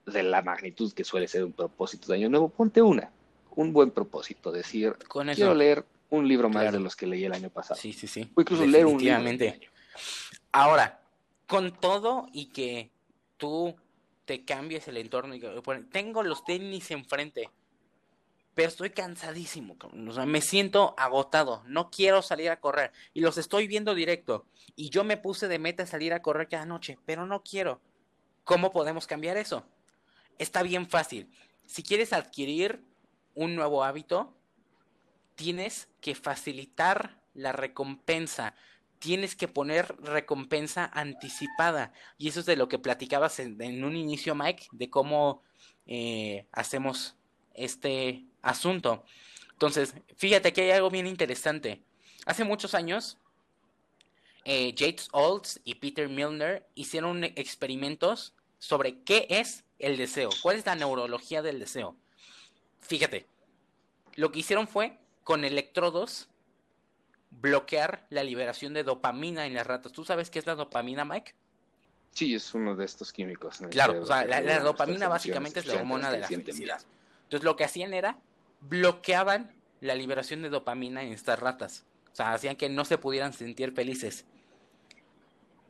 de la magnitud que suele ser un propósito de año nuevo, ponte una, un buen propósito, decir, quiero leer un libro más de los que leí el año pasado. Sí, sí, sí. O incluso leer un libro. Ahora, con todo y que tú te cambies el entorno y tengo los tenis enfrente, pero estoy cansadísimo, me siento agotado, no quiero salir a correr y los estoy viendo directo y yo me puse de meta salir a correr cada noche, pero no quiero. ¿Cómo podemos cambiar eso? Está bien fácil. Si quieres adquirir un nuevo hábito, tienes que facilitar la recompensa. Tienes que poner recompensa anticipada. Y eso es de lo que platicabas en, un inicio, Mike, de cómo eh, hacemos este asunto. Entonces, fíjate que hay algo bien interesante. Hace muchos años, eh, Olds y Peter Milner hicieron experimentos sobre qué es el deseo, cuál es la neurología del deseo. Fíjate, lo que hicieron fue con electrodos bloquear la liberación de dopamina en las ratas. ¿Tú sabes qué es la dopamina, Mike? Sí, es uno de estos químicos. claro, o sea, la, dopamina básicamente es la hormona de la felicidad. Entonces lo que hacían era bloqueaban la liberación de dopamina en estas ratas. O sea, hacían que no se pudieran sentir felices.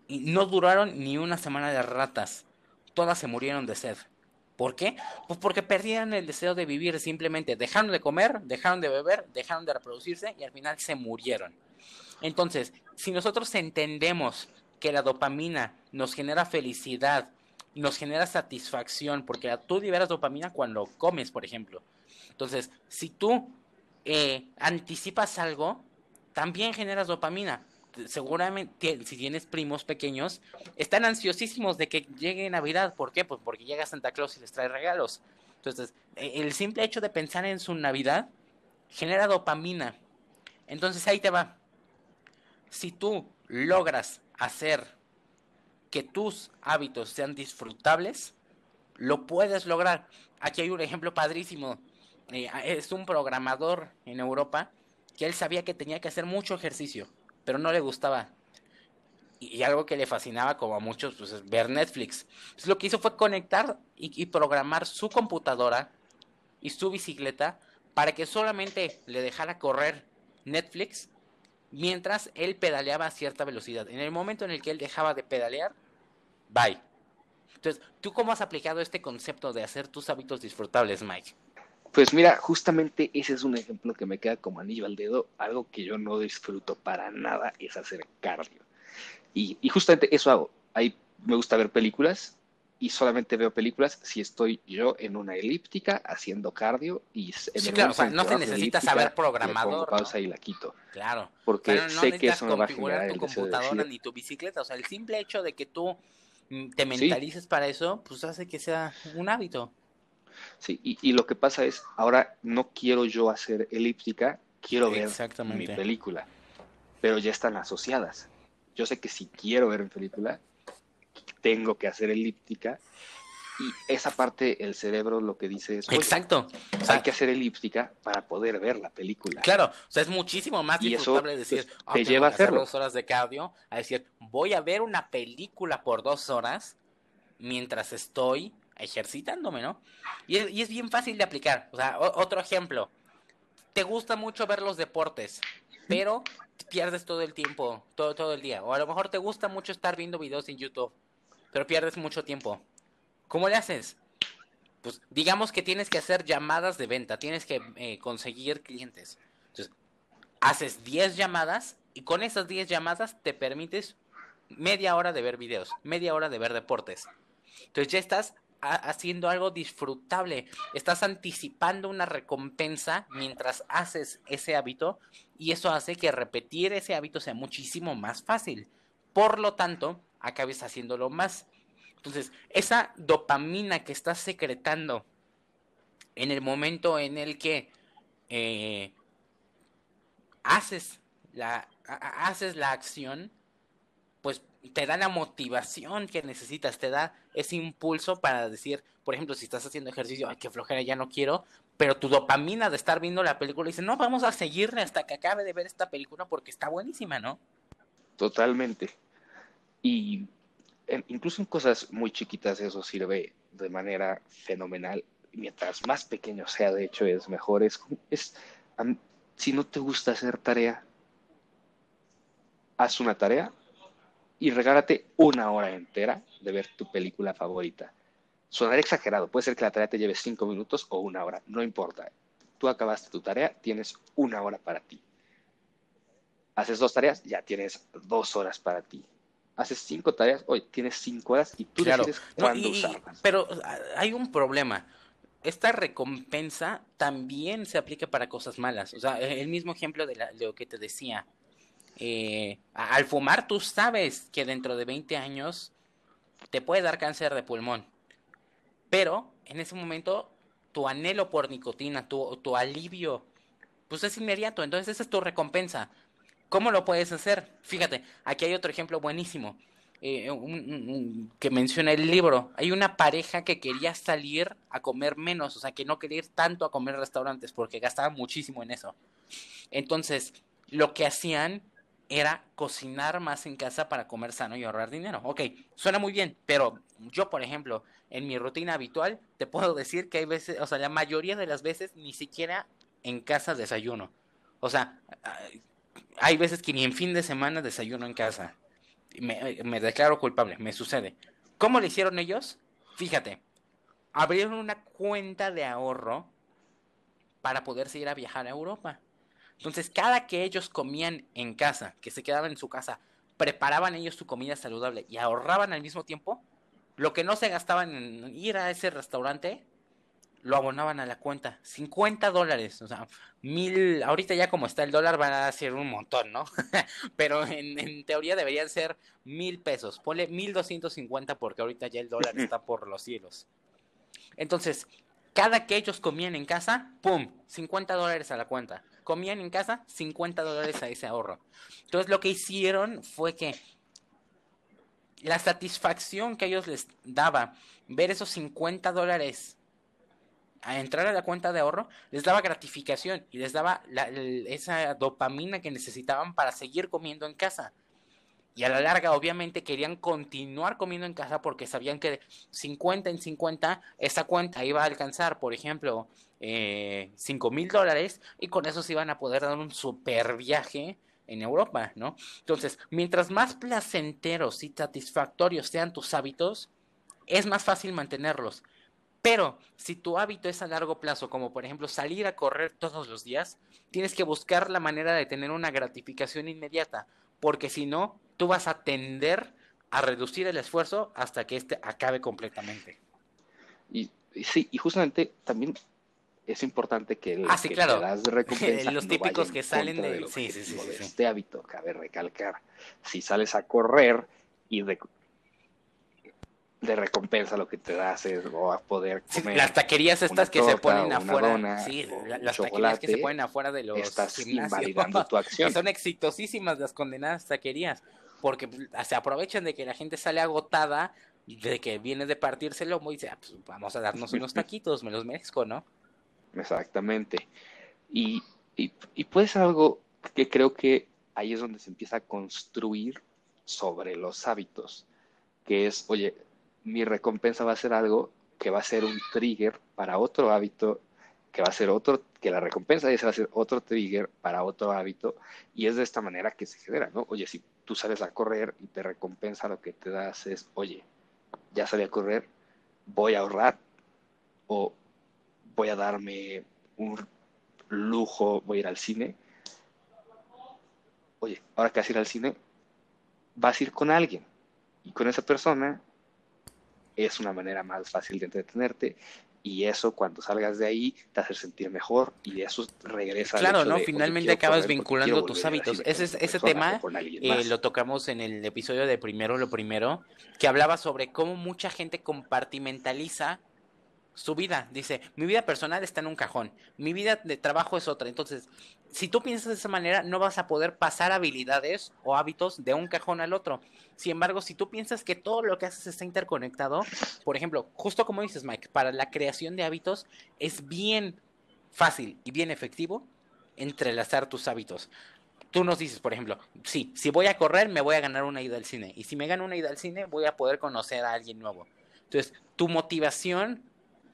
Y no duraron ni una semana de ratas. Todas se murieron de sed. ¿Por qué? Pues porque perdían el deseo de vivir simplemente. Dejaron de comer, dejaron de beber, dejaron de reproducirse y al final se murieron. Entonces, si nosotros entendemos que la dopamina nos genera felicidad, nos genera satisfacción, porque tú liberas dopamina cuando comes, por ejemplo. Entonces, si tú eh, anticipas algo, también generas dopamina seguramente si tienes primos pequeños, están ansiosísimos de que llegue Navidad. ¿Por qué? Pues porque llega Santa Claus y les trae regalos. Entonces, e, el simple hecho de pensar en su Navidad genera dopamina. Entonces ahí te va. Si tú logras hacer que tus hábitos sean disfrutables, lo puedes lograr. Aquí hay un ejemplo padrísimo. Eh, es un programador en Europa que él sabía que tenía que hacer mucho ejercicio pero no le gustaba. Y, algo que le fascinaba, como a muchos, pues es ver Netflix. Entonces lo que hizo fue conectar y, programar su computadora y su bicicleta para que solamente le dejara correr Netflix mientras él pedaleaba a cierta velocidad. En el momento en el que él dejaba de pedalear, bye. Entonces, ¿tú cómo has aplicado este concepto de hacer tus hábitos disfrutables, Mike? Pues mira, justamente ese es un ejemplo que me queda como anillo al dedo. Algo que yo no disfruto para nada es hacer cardio. Y, justamente eso hago. Ahí me gusta ver películas y solamente veo películas si estoy yo en una elíptica haciendo cardio y en sí, claro, o sea, no se necesita saber programador. pausa y la quito. Claro. Porque sé que eso no va a generar tu computadora ni tu bicicleta. O sea, el simple hecho de que tú mm, te mentalices para eso, pues hace que sea un hábito. Sí, y, lo que pasa es, ahora no quiero yo hacer elíptica, quiero ver mi película, pero ya están asociadas. Yo sé que si quiero ver mi película, tengo que hacer elíptica y esa parte el cerebro lo que dice es exacto. Hay que hacer elíptica para poder ver la película claro o sea es muchísimo más disfrutable decir pues, te lleva a hacer dos horas de cardio a decir voy a ver una película por dos horas mientras estoy ejercitándome, ¿no? Y es, bien fácil de aplicar. O sea, otro ejemplo. Te gusta mucho ver los deportes, pero pierdes todo el tiempo, todo, todo el día. O a lo mejor te gusta mucho estar viendo videos en YouTube, pero pierdes mucho tiempo. ¿Cómo le haces? Pues digamos que tienes que hacer llamadas de venta, tienes que eh, conseguir clientes. Entonces, haces 10 llamadas y con esas 10 llamadas te permites media hora de ver videos, media hora de ver deportes. Entonces ya estás haciendo algo disfrutable. Estás anticipando una recompensa mientras haces ese hábito y eso hace que repetir ese hábito sea muchísimo más fácil. Por lo tanto, acabes haciéndolo más. Entonces, esa dopamina que estás secretando en el momento en el que eh, haces, la, haces la acción, pues te da la motivación que necesitas, te da ese impulso para decir, por ejemplo, si estás haciendo ejercicio, ay, qué flojera, ya no quiero, pero tu dopamina de estar viendo la película dice, no, vamos a seguirle hasta que acabe de ver esta película porque está buenísima, ¿no? Totalmente. Y incluso en cosas muy chiquitas eso sirve de manera fenomenal. Mientras más pequeño sea, de hecho, es mejor. Es, es si no te gusta hacer tarea, haz una tarea y regálate una hora entera de ver tu película favorita. Sonará exagerado, puede ser que la tarea te lleve cinco minutos o una hora, no importa. Tú acabaste tu tarea, tienes una hora para ti. Haces dos tareas, ya tienes dos horas para ti. Haces cinco tareas, hoy tienes cinco horas y tú decides cuándo usarlas. Pero hay un problema. Esta recompensa también se aplica para cosas malas. O sea, el mismo ejemplo de, lo que te decía. Eh, al fumar, tú sabes que dentro de 20 años te puede dar cáncer de pulmón. Pero en ese momento, tu anhelo por nicotina, tu, tu alivio, pues es inmediato. Entonces, esa es tu recompensa. ¿Cómo lo puedes hacer? Fíjate, aquí hay otro ejemplo buenísimo eh, que menciona el libro. Hay una pareja que quería salir a comer menos, o sea, que no quería ir tanto a comer restaurantes porque gastaban muchísimo en eso. Entonces, lo que hacían era cocinar más en casa para comer sano y ahorrar dinero. Ok, suena muy bien, pero yo, por ejemplo, en mi rutina habitual, te puedo decir que hay veces, o sea, la mayoría de las veces ni siquiera en casa desayuno. O sea, hay veces que ni en fin de semana desayuno en casa. Me, declaro culpable, me sucede. ¿Cómo lo hicieron ellos? Fíjate, abrieron una cuenta de ahorro para poderse ir a viajar a Europa. Entonces, cada que ellos comían en casa, que se quedaban en su casa, preparaban ellos su comida saludable y ahorraban al mismo tiempo, lo que no se gastaban en ir a ese restaurante, lo abonaban a la cuenta. 50 dólares, o sea, mil, ahorita ya como está el dólar van a ser un montón, ¿no? Pero en, teoría deberían ser mil pesos. Ponle 1250 porque ahorita ya el dólar está por los cielos. Entonces, cada que ellos comían en casa, ¡pum! 50 dólares a la cuenta. Comían en casa, 50 dólares a ese ahorro. Entonces, lo que hicieron fue que la satisfacción que ellos les daba ver esos 50 dólares a entrar a la cuenta de ahorro, les daba gratificación y les daba esa dopamina que necesitaban para seguir comiendo en casa. Y a la larga, obviamente, querían continuar comiendo en casa porque sabían que 50 en 50 esa cuenta iba a alcanzar, por ejemplo, 5 mil dólares y con eso se iban a poder dar un super viaje en Europa, ¿no? Entonces, mientras más placenteros y satisfactorios sean tus hábitos, es más fácil mantenerlos. Pero si tu hábito es a largo plazo, como por ejemplo salir a correr todos los días, tienes que buscar la manera de tener una gratificación inmediata, porque si no, tú vas a tender a reducir el esfuerzo hasta que éste acabe completamente. Y, sí, y justamente también es importante que, el, ah, sí, claro. das de recompensa los típicos que salen de, sí, sí, sí, este hábito, cabe recalcar. Si sales a correr y de recompensa lo que te das es o a poder comer las taquerías estas que se ponen afuera sí las taquerías que se ponen afuera de los estás invalidando tu acción son exitosísimas las condenadas taquerías porque se aprovechan de que la gente sale agotada de que viene de partirse el lomo y dice ah, pues vamos a darnos unos taquitos me los merezco no exactamente y, y, y pues algo que creo que ahí es donde se empieza a construir sobre los hábitos que es oye mi recompensa va a ser algo que va a ser un trigger para otro hábito, que va a ser otro, que la recompensa de ese va a ser otro trigger para otro hábito, y es de esta manera que se genera, ¿no? Oye, si tú sales a correr y te recompensa lo que te das es, oye, ya salí a correr, voy a ahorrar, o voy a darme un lujo, voy a ir al cine. Oye, ahora que vas a ir al cine, vas a ir con alguien, y con esa persona es una manera más fácil de entretenerte y eso cuando salgas de ahí te hace sentir mejor y eso regresa claro no finalmente acabas vinculando tus hábitos ese ese tema eh, lo tocamos en el episodio de primero lo primero que hablaba sobre cómo mucha gente compartimentaliza su vida. Dice, mi vida personal está en un cajón, mi vida de trabajo es otra. Entonces, si tú piensas de esa manera, no vas a poder pasar habilidades o hábitos de un cajón al otro. Sin embargo, si tú piensas que todo lo que haces está interconectado, por ejemplo, justo como dices, Mike, para la creación de hábitos es bien fácil y bien efectivo entrelazar tus hábitos. Tú nos dices, por ejemplo, sí, si voy a correr, me voy a ganar una ida al cine. Y si me gano una ida al cine, voy a poder conocer a alguien nuevo Entonces, tu motivación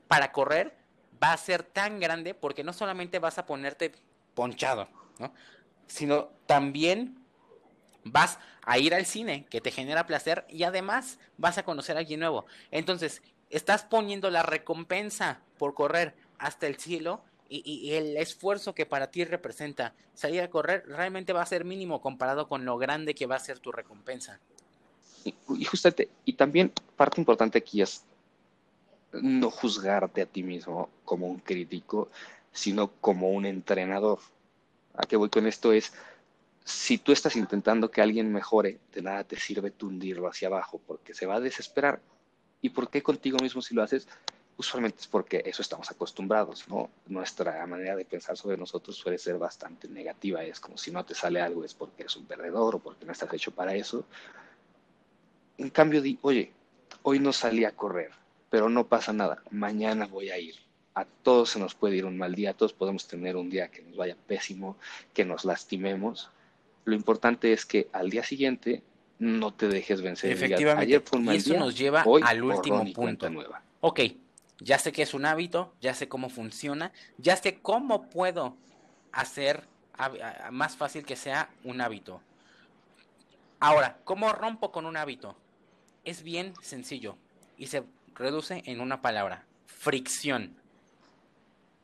para correr va a ser tan grande porque no solamente vas a ponerte ponchado, ¿no? sino también vas a ir al cine que te genera placer y además vas a conocer a alguien nuevo. Entonces, estás poniendo la recompensa por correr hasta el cielo y, el esfuerzo que para ti representa salir a correr realmente va a ser mínimo comparado con lo grande que va a ser tu recompensa. Y, y justamente, y también parte importante aquí es no juzgarte a ti mismo como un crítico, sino como un entrenador. ¿A qué voy con esto? Es, si tú estás intentando que alguien mejore, de nada te sirve tundirlo hacia abajo, porque se va a desesperar. ¿Y por qué contigo mismo si lo haces? Usualmente es porque eso estamos acostumbrados, ¿no? Nuestra manera de pensar sobre nosotros suele ser bastante negativa. Es como si no te sale algo es porque eres un perdedor o porque no estás hecho para eso. En cambio, di, oye, hoy no salí a correr, pero no pasa nada. Mañana voy a ir a todos se nos puede ir un mal día, todos podemos tener un día que nos vaya pésimo, que nos lastimemos. Lo importante es que al día siguiente no te dejes vencer. Efectivamente. Ayer fue un mal y eso nos lleva al último punto. Nueva. Ok, ya sé que es un hábito, ya sé cómo funciona, ya sé cómo puedo hacer más fácil que sea un hábito. Ahora, ¿cómo rompo con un hábito? Es bien sencillo y se reduce en una palabra, fricción.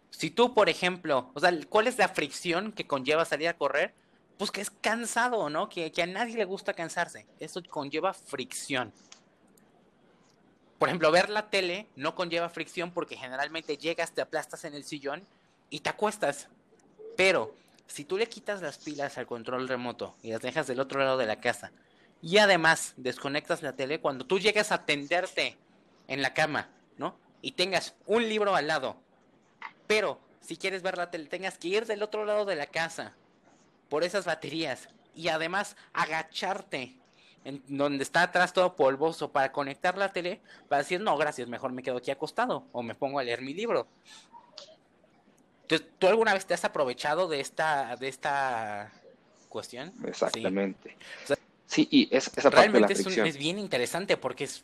Si tú, por ejemplo, o sea, ¿cuál es la fricción que conlleva salir a correr? Pues que es cansado, ¿no? Que, a nadie le gusta cansarse. Eso conlleva fricción. Por ejemplo, ver la tele no conlleva fricción porque generalmente llegas, te aplastas en el sillón y te acuestas. Pero si tú le quitas las pilas al control remoto y las dejas del otro lado de la casa y además desconectas la tele, cuando tú llegas a tenderte en la cama, ¿no? Y tengas un libro al lado pero si quieres ver la tele, tengas que ir del otro lado de la casa por esas baterías y además agacharte en donde está atrás todo polvoso para conectar la tele, para decir, no, gracias, mejor me quedo aquí acostado o me pongo a leer mi libro. Entonces, ¿tú alguna vez te has aprovechado de esta, de esta cuestión? Exactamente. Sí, y esa parte realmente de la es, es, bien interesante porque es,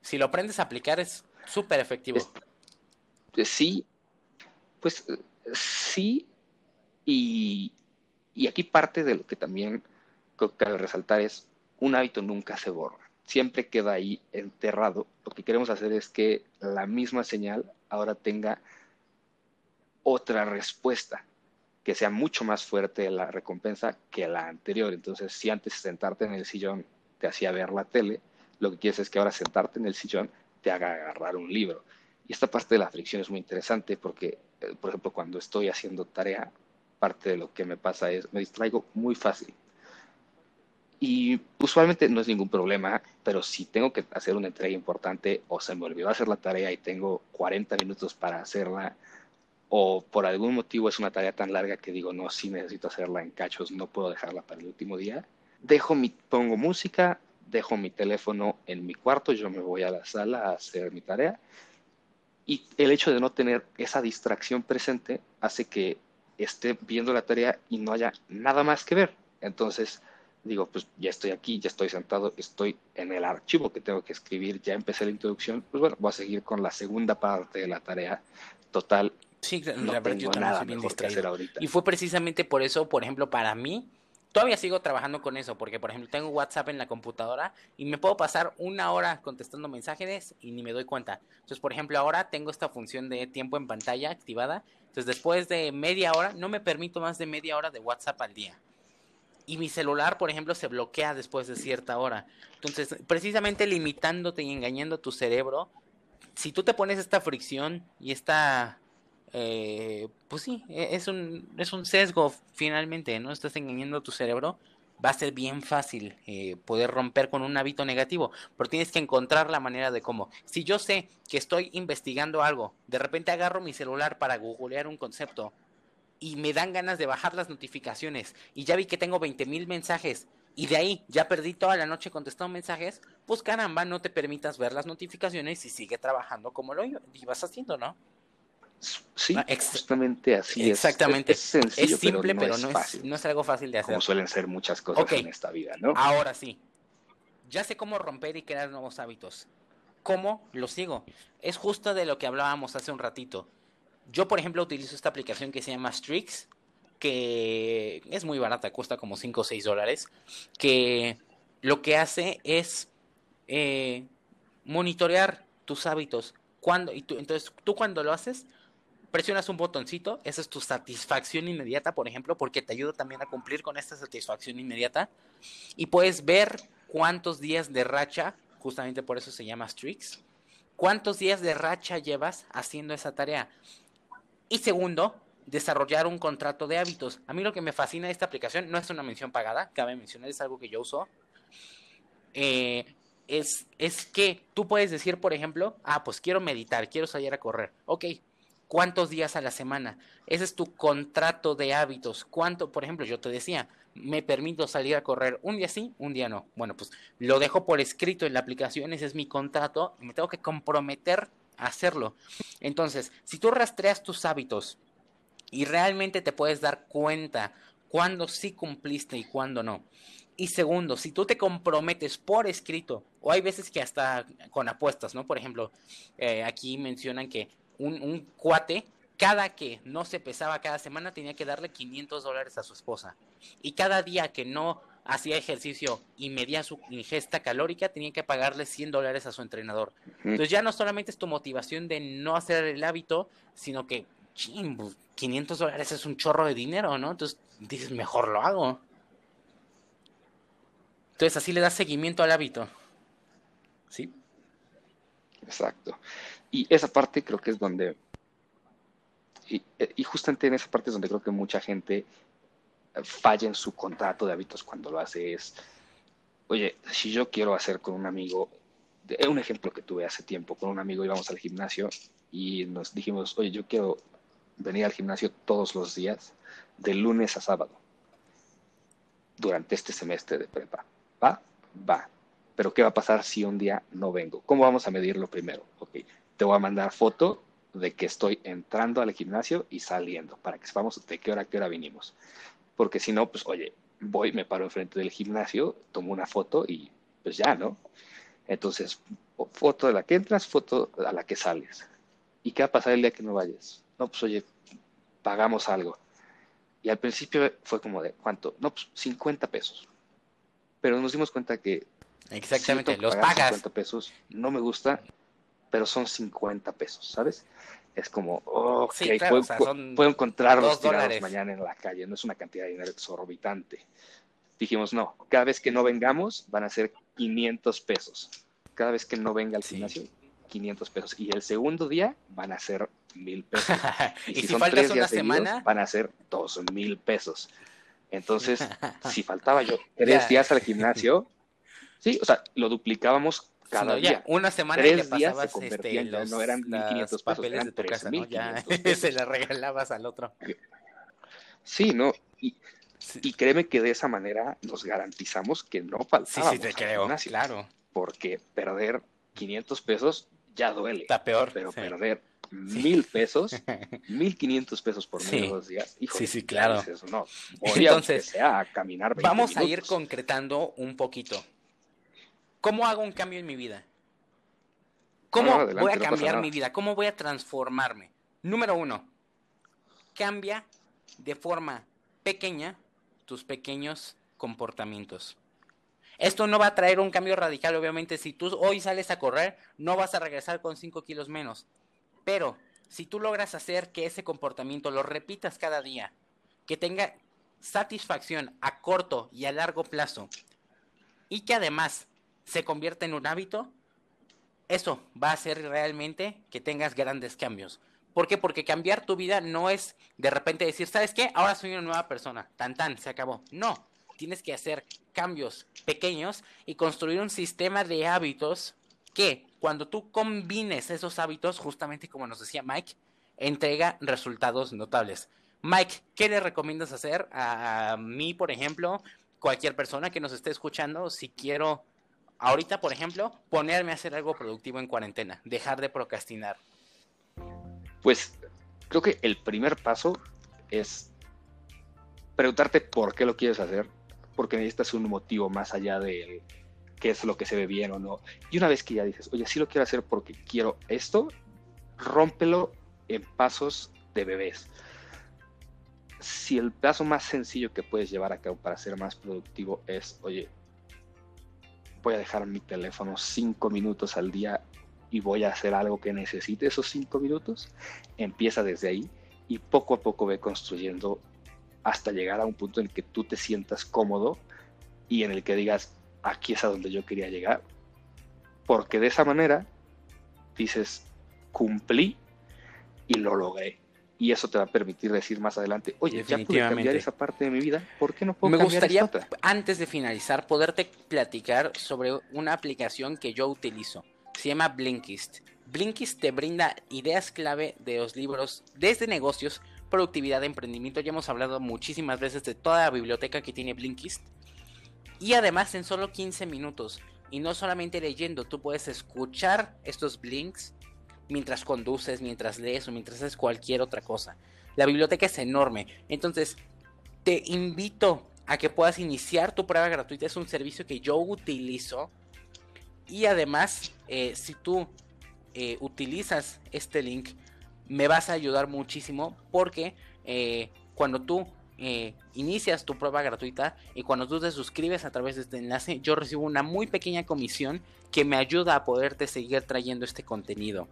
si lo aprendes a aplicar es súper efectivo. sí, pues sí, y, aquí parte de lo que también cabe resaltar es, un hábito nunca se borra, siempre queda ahí enterrado. Lo que queremos hacer es que la misma señal ahora tenga otra respuesta, que sea mucho más fuerte la recompensa que la anterior. Entonces, si antes sentarte en el sillón te hacía ver la tele, lo que quieres es que ahora sentarte en el sillón te haga agarrar un libro. Y esta parte de la fricción es muy interesante porque, eh, por ejemplo, cuando estoy haciendo tarea, parte de lo que me pasa es me distraigo muy fácil. Y usualmente no es ningún problema, pero si tengo que hacer una entrega importante o se me olvidó hacer la tarea y tengo 40 minutos para hacerla, o por algún motivo es una tarea tan larga que digo, no, sí necesito hacerla en cachos, no puedo dejarla para el último día, dejo mi, pongo música, dejo mi teléfono en mi cuarto, yo me voy a la sala a hacer mi tarea y el hecho de no tener esa distracción presente hace que esté viendo la tarea y no haya nada más que ver. Entonces, digo, pues ya estoy aquí, ya estoy sentado, estoy en el archivo que tengo que escribir, ya empecé la introducción, pues bueno, voy a seguir con la segunda parte de la tarea. Total, sí, no la verdad, yo nada bien Y fue precisamente por eso, por ejemplo, para mí, Todavía sigo trabajando con eso, porque por ejemplo tengo WhatsApp en la computadora y me puedo pasar una hora contestando mensajes y ni me doy cuenta. Entonces, por ejemplo, ahora tengo esta función de tiempo en pantalla activada. Entonces, después de media hora, no me permito más de media hora de WhatsApp al día. Y mi celular, por ejemplo, se bloquea después de cierta hora. Entonces, precisamente limitándote y engañando tu cerebro, si tú te pones esta fricción y esta eh, pues sí, e, es un, es un sesgo finalmente, ¿no? Estás engañando tu cerebro. Va a ser bien fácil eh, poder romper con un hábito negativo, pero tienes que encontrar la manera de cómo. Si yo sé que estoy investigando algo, de repente agarro mi celular para googlear un concepto y me dan ganas de bajar las notificaciones y ya vi que tengo 20 mil mensajes y de ahí ya perdí toda la noche contestando mensajes, pues caramba, no te permitas ver las notificaciones y sigue trabajando como lo ibas haciendo, ¿no? Sí, exactamente así Exactamente. Es, es, es simple, pero, no, es, no, es, algo fácil de hacer. Como suelen ser muchas cosas en esta vida, ¿no? Ahora sí. Ya sé cómo romper y crear nuevos hábitos. ¿Cómo lo sigo? Es justo de lo que hablábamos hace un ratito. Yo, por ejemplo, utilizo esta aplicación que se llama Strix, que es muy barata, cuesta como 5 o 6 dólares, que lo que hace es eh, monitorear tus hábitos. Cuando, y tú, entonces, tú cuando lo haces, presionas un botoncito, esa es tu satisfacción inmediata, por ejemplo, porque te ayuda también a cumplir con esta satisfacción inmediata. Y puedes ver cuántos días de racha, justamente por eso se llama Strix, cuántos días de racha llevas haciendo esa tarea. Y segundo, desarrollar un contrato de hábitos. A mí lo que me fascina de esta aplicación no es una mención pagada, cabe mencionar, es algo que yo uso. Eh, es, es que tú puedes decir, por ejemplo, ah, pues quiero meditar, quiero salir a correr. Ok, ¿cuántos días a la semana? Ese es tu contrato de hábitos. ¿Cuánto, por ejemplo, yo te decía, me permito salir a correr un día sí, un día no? Bueno, pues lo dejo por escrito en la aplicación, ese es mi contrato y me tengo que comprometer a hacerlo. Entonces, si tú rastreas tus hábitos y realmente te puedes dar cuenta cuándo sí cumpliste y cuándo no. Y segundo, si tú te comprometes por escrito, o hay veces que hasta con apuestas, ¿no? Por ejemplo, eh, aquí mencionan que un, un, cuate, cada que no se pesaba cada semana, tenía que darle 500 dólares a su esposa. Y cada día que no hacía ejercicio y medía su ingesta calórica, tenía que pagarle 100 dólares a su entrenador. Entonces ya no solamente es tu motivación de no hacer el hábito, sino que, ching, 500 pues, dólares es un chorro de dinero, ¿no? Entonces dices, mejor lo hago. Entonces así le das seguimiento al hábito. ¿Sí? Exacto. Y esa parte creo que es donde, y, y, justamente en esa parte es donde creo que mucha gente falla en su contrato de hábitos cuando lo hace es, oye, si yo quiero hacer con un amigo, un ejemplo que tuve hace tiempo, con un amigo íbamos al gimnasio y nos dijimos, oye, yo quiero venir al gimnasio todos los días, de lunes a sábado, durante este semestre de prepa. ¿Va? Va. Pero ¿qué va a pasar si un día no vengo? ¿Cómo vamos a medirlo primero? Ok, te voy a mandar foto de que estoy entrando al gimnasio y saliendo, para que sepamos de qué hora a qué hora vinimos. Porque si no, pues oye, voy, me paro enfrente del gimnasio, tomo una foto y pues ya, ¿no? Entonces, foto de la que entras, foto a la que sales. ¿Y qué va a pasar el día que no vayas? No, pues oye, pagamos algo. Y al principio fue como de, ¿cuánto? No, pues 50 pesos pero nos dimos cuenta que exactamente los pagas 50 pesos no me gusta pero son 50 pesos sabes es como oh, okay, sí, claro, puedo, o sea, puedo, encontrarlos tirados mañana en la calle no es una cantidad de dinero exorbitante. Dijimos no cada vez que no vengamos van a ser 500 pesos. Cada vez que no venga al gimnasio sí. 500 pesos. Y el segundo día van a ser mil pesos. Y, y si, si son tres días seguidos, semana. van a ser dos mil pesos. Entonces, si faltaba yo tres días al gimnasio, sí, o sea, lo duplicábamos cada día. Una semana tres que días se este, convertían, los, no eran 1.500 pesos, eran 3.500 ¿no? pesos. se la regalabas al otro. Sí, ¿no? Y, sí. y, créeme que de esa manera nos garantizamos que no faltábamos Sí, sí, te creo, gimnasio, claro. Porque perder 500 pesos ya duele. Está peor. Pero sí. perder mil pesos, mil quinientos pesos por medio sí. de dos días. Híjole, sí, sí, claro. No. Entonces, sea a caminar vamos minutos. a ir concretando un poquito. ¿Cómo hago un cambio en mi vida? ¿Cómo no, adelante, voy a cambiar no mi vida? ¿Cómo voy a transformarme? Número uno, cambia de forma pequeña tus pequeños comportamientos. Esto no va a traer un cambio radical, obviamente. Si tú hoy sales a correr, no vas a regresar con 5 kilos menos. Pero si tú logras hacer que ese comportamiento lo repitas cada día, que tenga satisfacción a corto y a largo plazo, y que además se convierta en un hábito, eso va a hacer realmente que tengas grandes cambios. ¿Por qué? Porque cambiar tu vida no es de repente decir, ¿sabes qué? Ahora soy una nueva persona. Tan tan, se acabó. No, tienes que hacer cambios pequeños y construir un sistema de hábitos que cuando tú combines esos hábitos, justamente como nos decía Mike, entrega resultados notables. Mike, ¿qué le recomiendas hacer a mí, por ejemplo, cualquier persona que nos esté escuchando, si quiero ahorita, por ejemplo, ponerme a hacer algo productivo en cuarentena, dejar de procrastinar? Pues creo que el primer paso es preguntarte por qué lo quieres hacer, porque necesitas un motivo más allá del qué es lo que se ve bien o no. Y una vez que ya dices, oye, sí lo quiero hacer porque quiero esto, rómpelo en pasos de bebés. Si el paso más sencillo que puedes llevar a cabo para ser más productivo es, oye, voy a dejar mi teléfono cinco minutos al día y voy a hacer algo que necesite esos cinco minutos, empieza desde ahí y poco a poco ve construyendo hasta llegar a un punto en el que tú te sientas cómodo y en el que digas, aquí es a donde yo quería llegar. Porque de esa manera dices, cumplí y lo logré. Y eso te va a permitir decir más adelante, oye, ya pude cambiar esa parte de mi vida, ¿por qué no puedo Me gustaría, antes de finalizar, poderte platicar sobre una aplicación que yo utilizo. Se llama Blinkist. Blinkist te brinda ideas clave de los libros desde negocios, productividad, emprendimiento. Ya hemos hablado muchísimas veces de toda la biblioteca que tiene Blinkist. Y además en solo 15 minutos. Y no solamente leyendo, tú puedes escuchar estos blinks mientras conduces, mientras lees o mientras haces cualquier otra cosa. La biblioteca es enorme. Entonces, te invito a que puedas iniciar tu prueba gratuita. Es un servicio que yo utilizo. Y además, eh, si tú eh, utilizas este link, me vas a ayudar muchísimo porque eh, cuando tú inicias tu prueba gratuita y cuando tú te suscribes a través de este enlace, yo recibo una muy pequeña comisión que me ayuda a poderte seguir trayendo este contenido.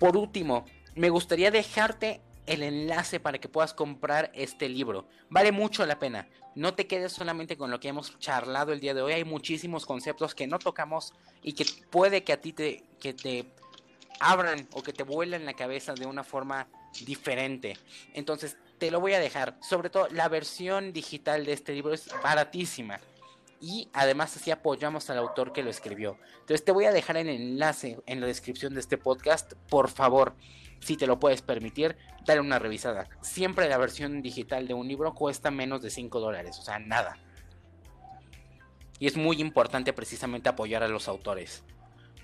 Por último, me gustaría dejarte el enlace para que puedas comprar este libro. Vale mucho la pena. No te quedes solamente con lo que hemos charlado el día de hoy. Hay muchísimos conceptos que no tocamos y que puede que a ti te, que te abran o que te vuelan la cabeza de una forma diferente. Entonces, te lo voy a dejar. Sobre todo, la versión digital de este libro es baratísima y además así apoyamos al autor que lo escribió. Entonces te voy a dejar el enlace en la descripción de este podcast. Por favor, si te lo puedes permitir, dale una revisada. Siempre la versión digital de un libro cuesta menos de 5 dólares, o sea, nada. Y es muy importante precisamente apoyar a los autores.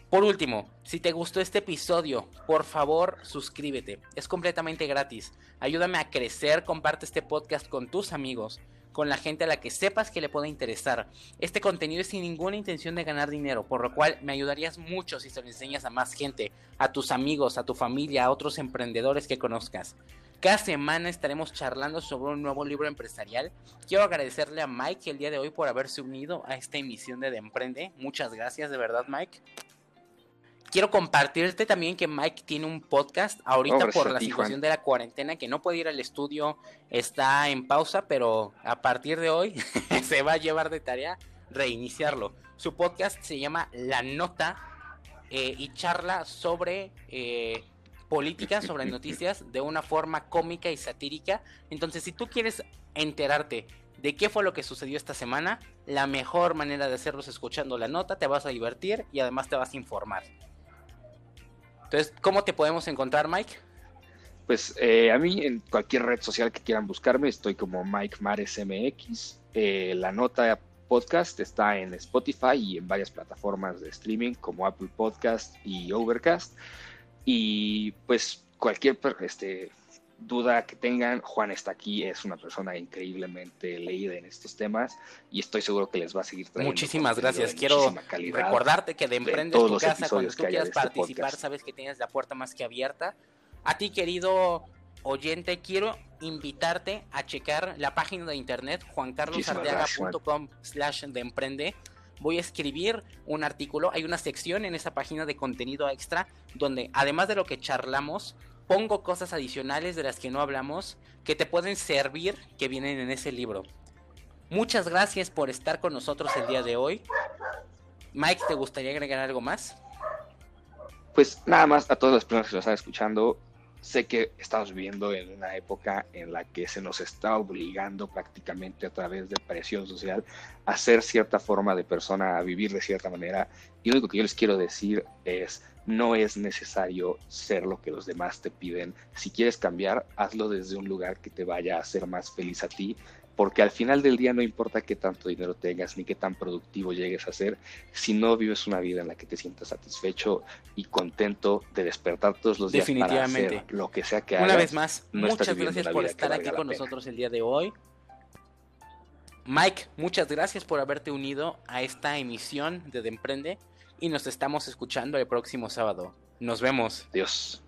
Por último, si te gustó este episodio, por favor suscríbete. Es completamente gratis. Ayúdame a crecer, comparte este podcast con tus amigos con la gente a la que sepas que le puede interesar. Este contenido es sin ninguna intención de ganar dinero, por lo cual me ayudarías mucho si se lo enseñas a más gente, a tus amigos, a tu familia, a otros emprendedores que conozcas. Cada semana estaremos charlando sobre un nuevo libro empresarial. Quiero agradecerle a Mike el día de hoy por haberse unido a esta emisión de De Emprende. Muchas gracias de verdad, Mike quiero compartirte también que Mike tiene un podcast ahorita por la situación de la cuarentena que no puede ir al estudio, está en pausa, pero a partir de hoy se va a llevar de tarea reiniciarlo. Su podcast se llama La Nota eh, y charla sobre eh, política, sobre noticias de una forma cómica y satírica. Entonces, si tú quieres enterarte de qué fue lo que sucedió esta semana, la mejor manera de hacerlo es escuchando la nota, te vas a divertir y además te vas a informar. Entonces, ¿cómo te podemos encontrar, Mike? Pues eh, a mí en cualquier red social que quieran buscarme estoy como Mike MX. Eh, la nota podcast está en Spotify y en varias plataformas de streaming como Apple Podcast y Overcast. Y pues cualquier este, duda que tengan, Juan está aquí, es una persona increíblemente leída en estos temas y estoy seguro que les va a seguir trayendo. Muchísimas gracias. Quiero recordarte que de Emprende tu casa, cuando tú quieras este participar, sabes que tienes la puerta más que abierta. A ti, querido oyente, quiero invitarte a checar la página de internet juancarlosardeaga.com slash de emprende voy a escribir un artículo. Hay una sección en esa página de contenido extra donde además de lo que charlamos, pongo cosas adicionales de las que no hablamos que te pueden servir que vienen en ese libro. Muchas gracias por estar con nosotros el día de hoy. Mike, ¿te gustaría agregar algo más? Pues nada más a todas las personas que nos están escuchando, sé que estamos viviendo en una época en la que se nos está obligando prácticamente a través de presión social a ser cierta forma de persona, a vivir de cierta manera. Y lo único que yo les quiero decir es, no es necesario ser lo que los demás te piden. Si quieres cambiar, hazlo desde un lugar que te vaya a hacer más feliz a ti, porque al final del día no importa qué tanto dinero tengas ni qué tan productivo llegues a ser, si no vives una vida en la que te sientas satisfecho y contento de despertar todos los días para hacer lo que sea que hagas. Una vez más, muchas gracias por estar aquí con nosotros el día de hoy. Mike, muchas gracias por haberte unido a esta emisión de De Emprende y nos estamos escuchando el próximo sábado. Nos vemos. Adiós.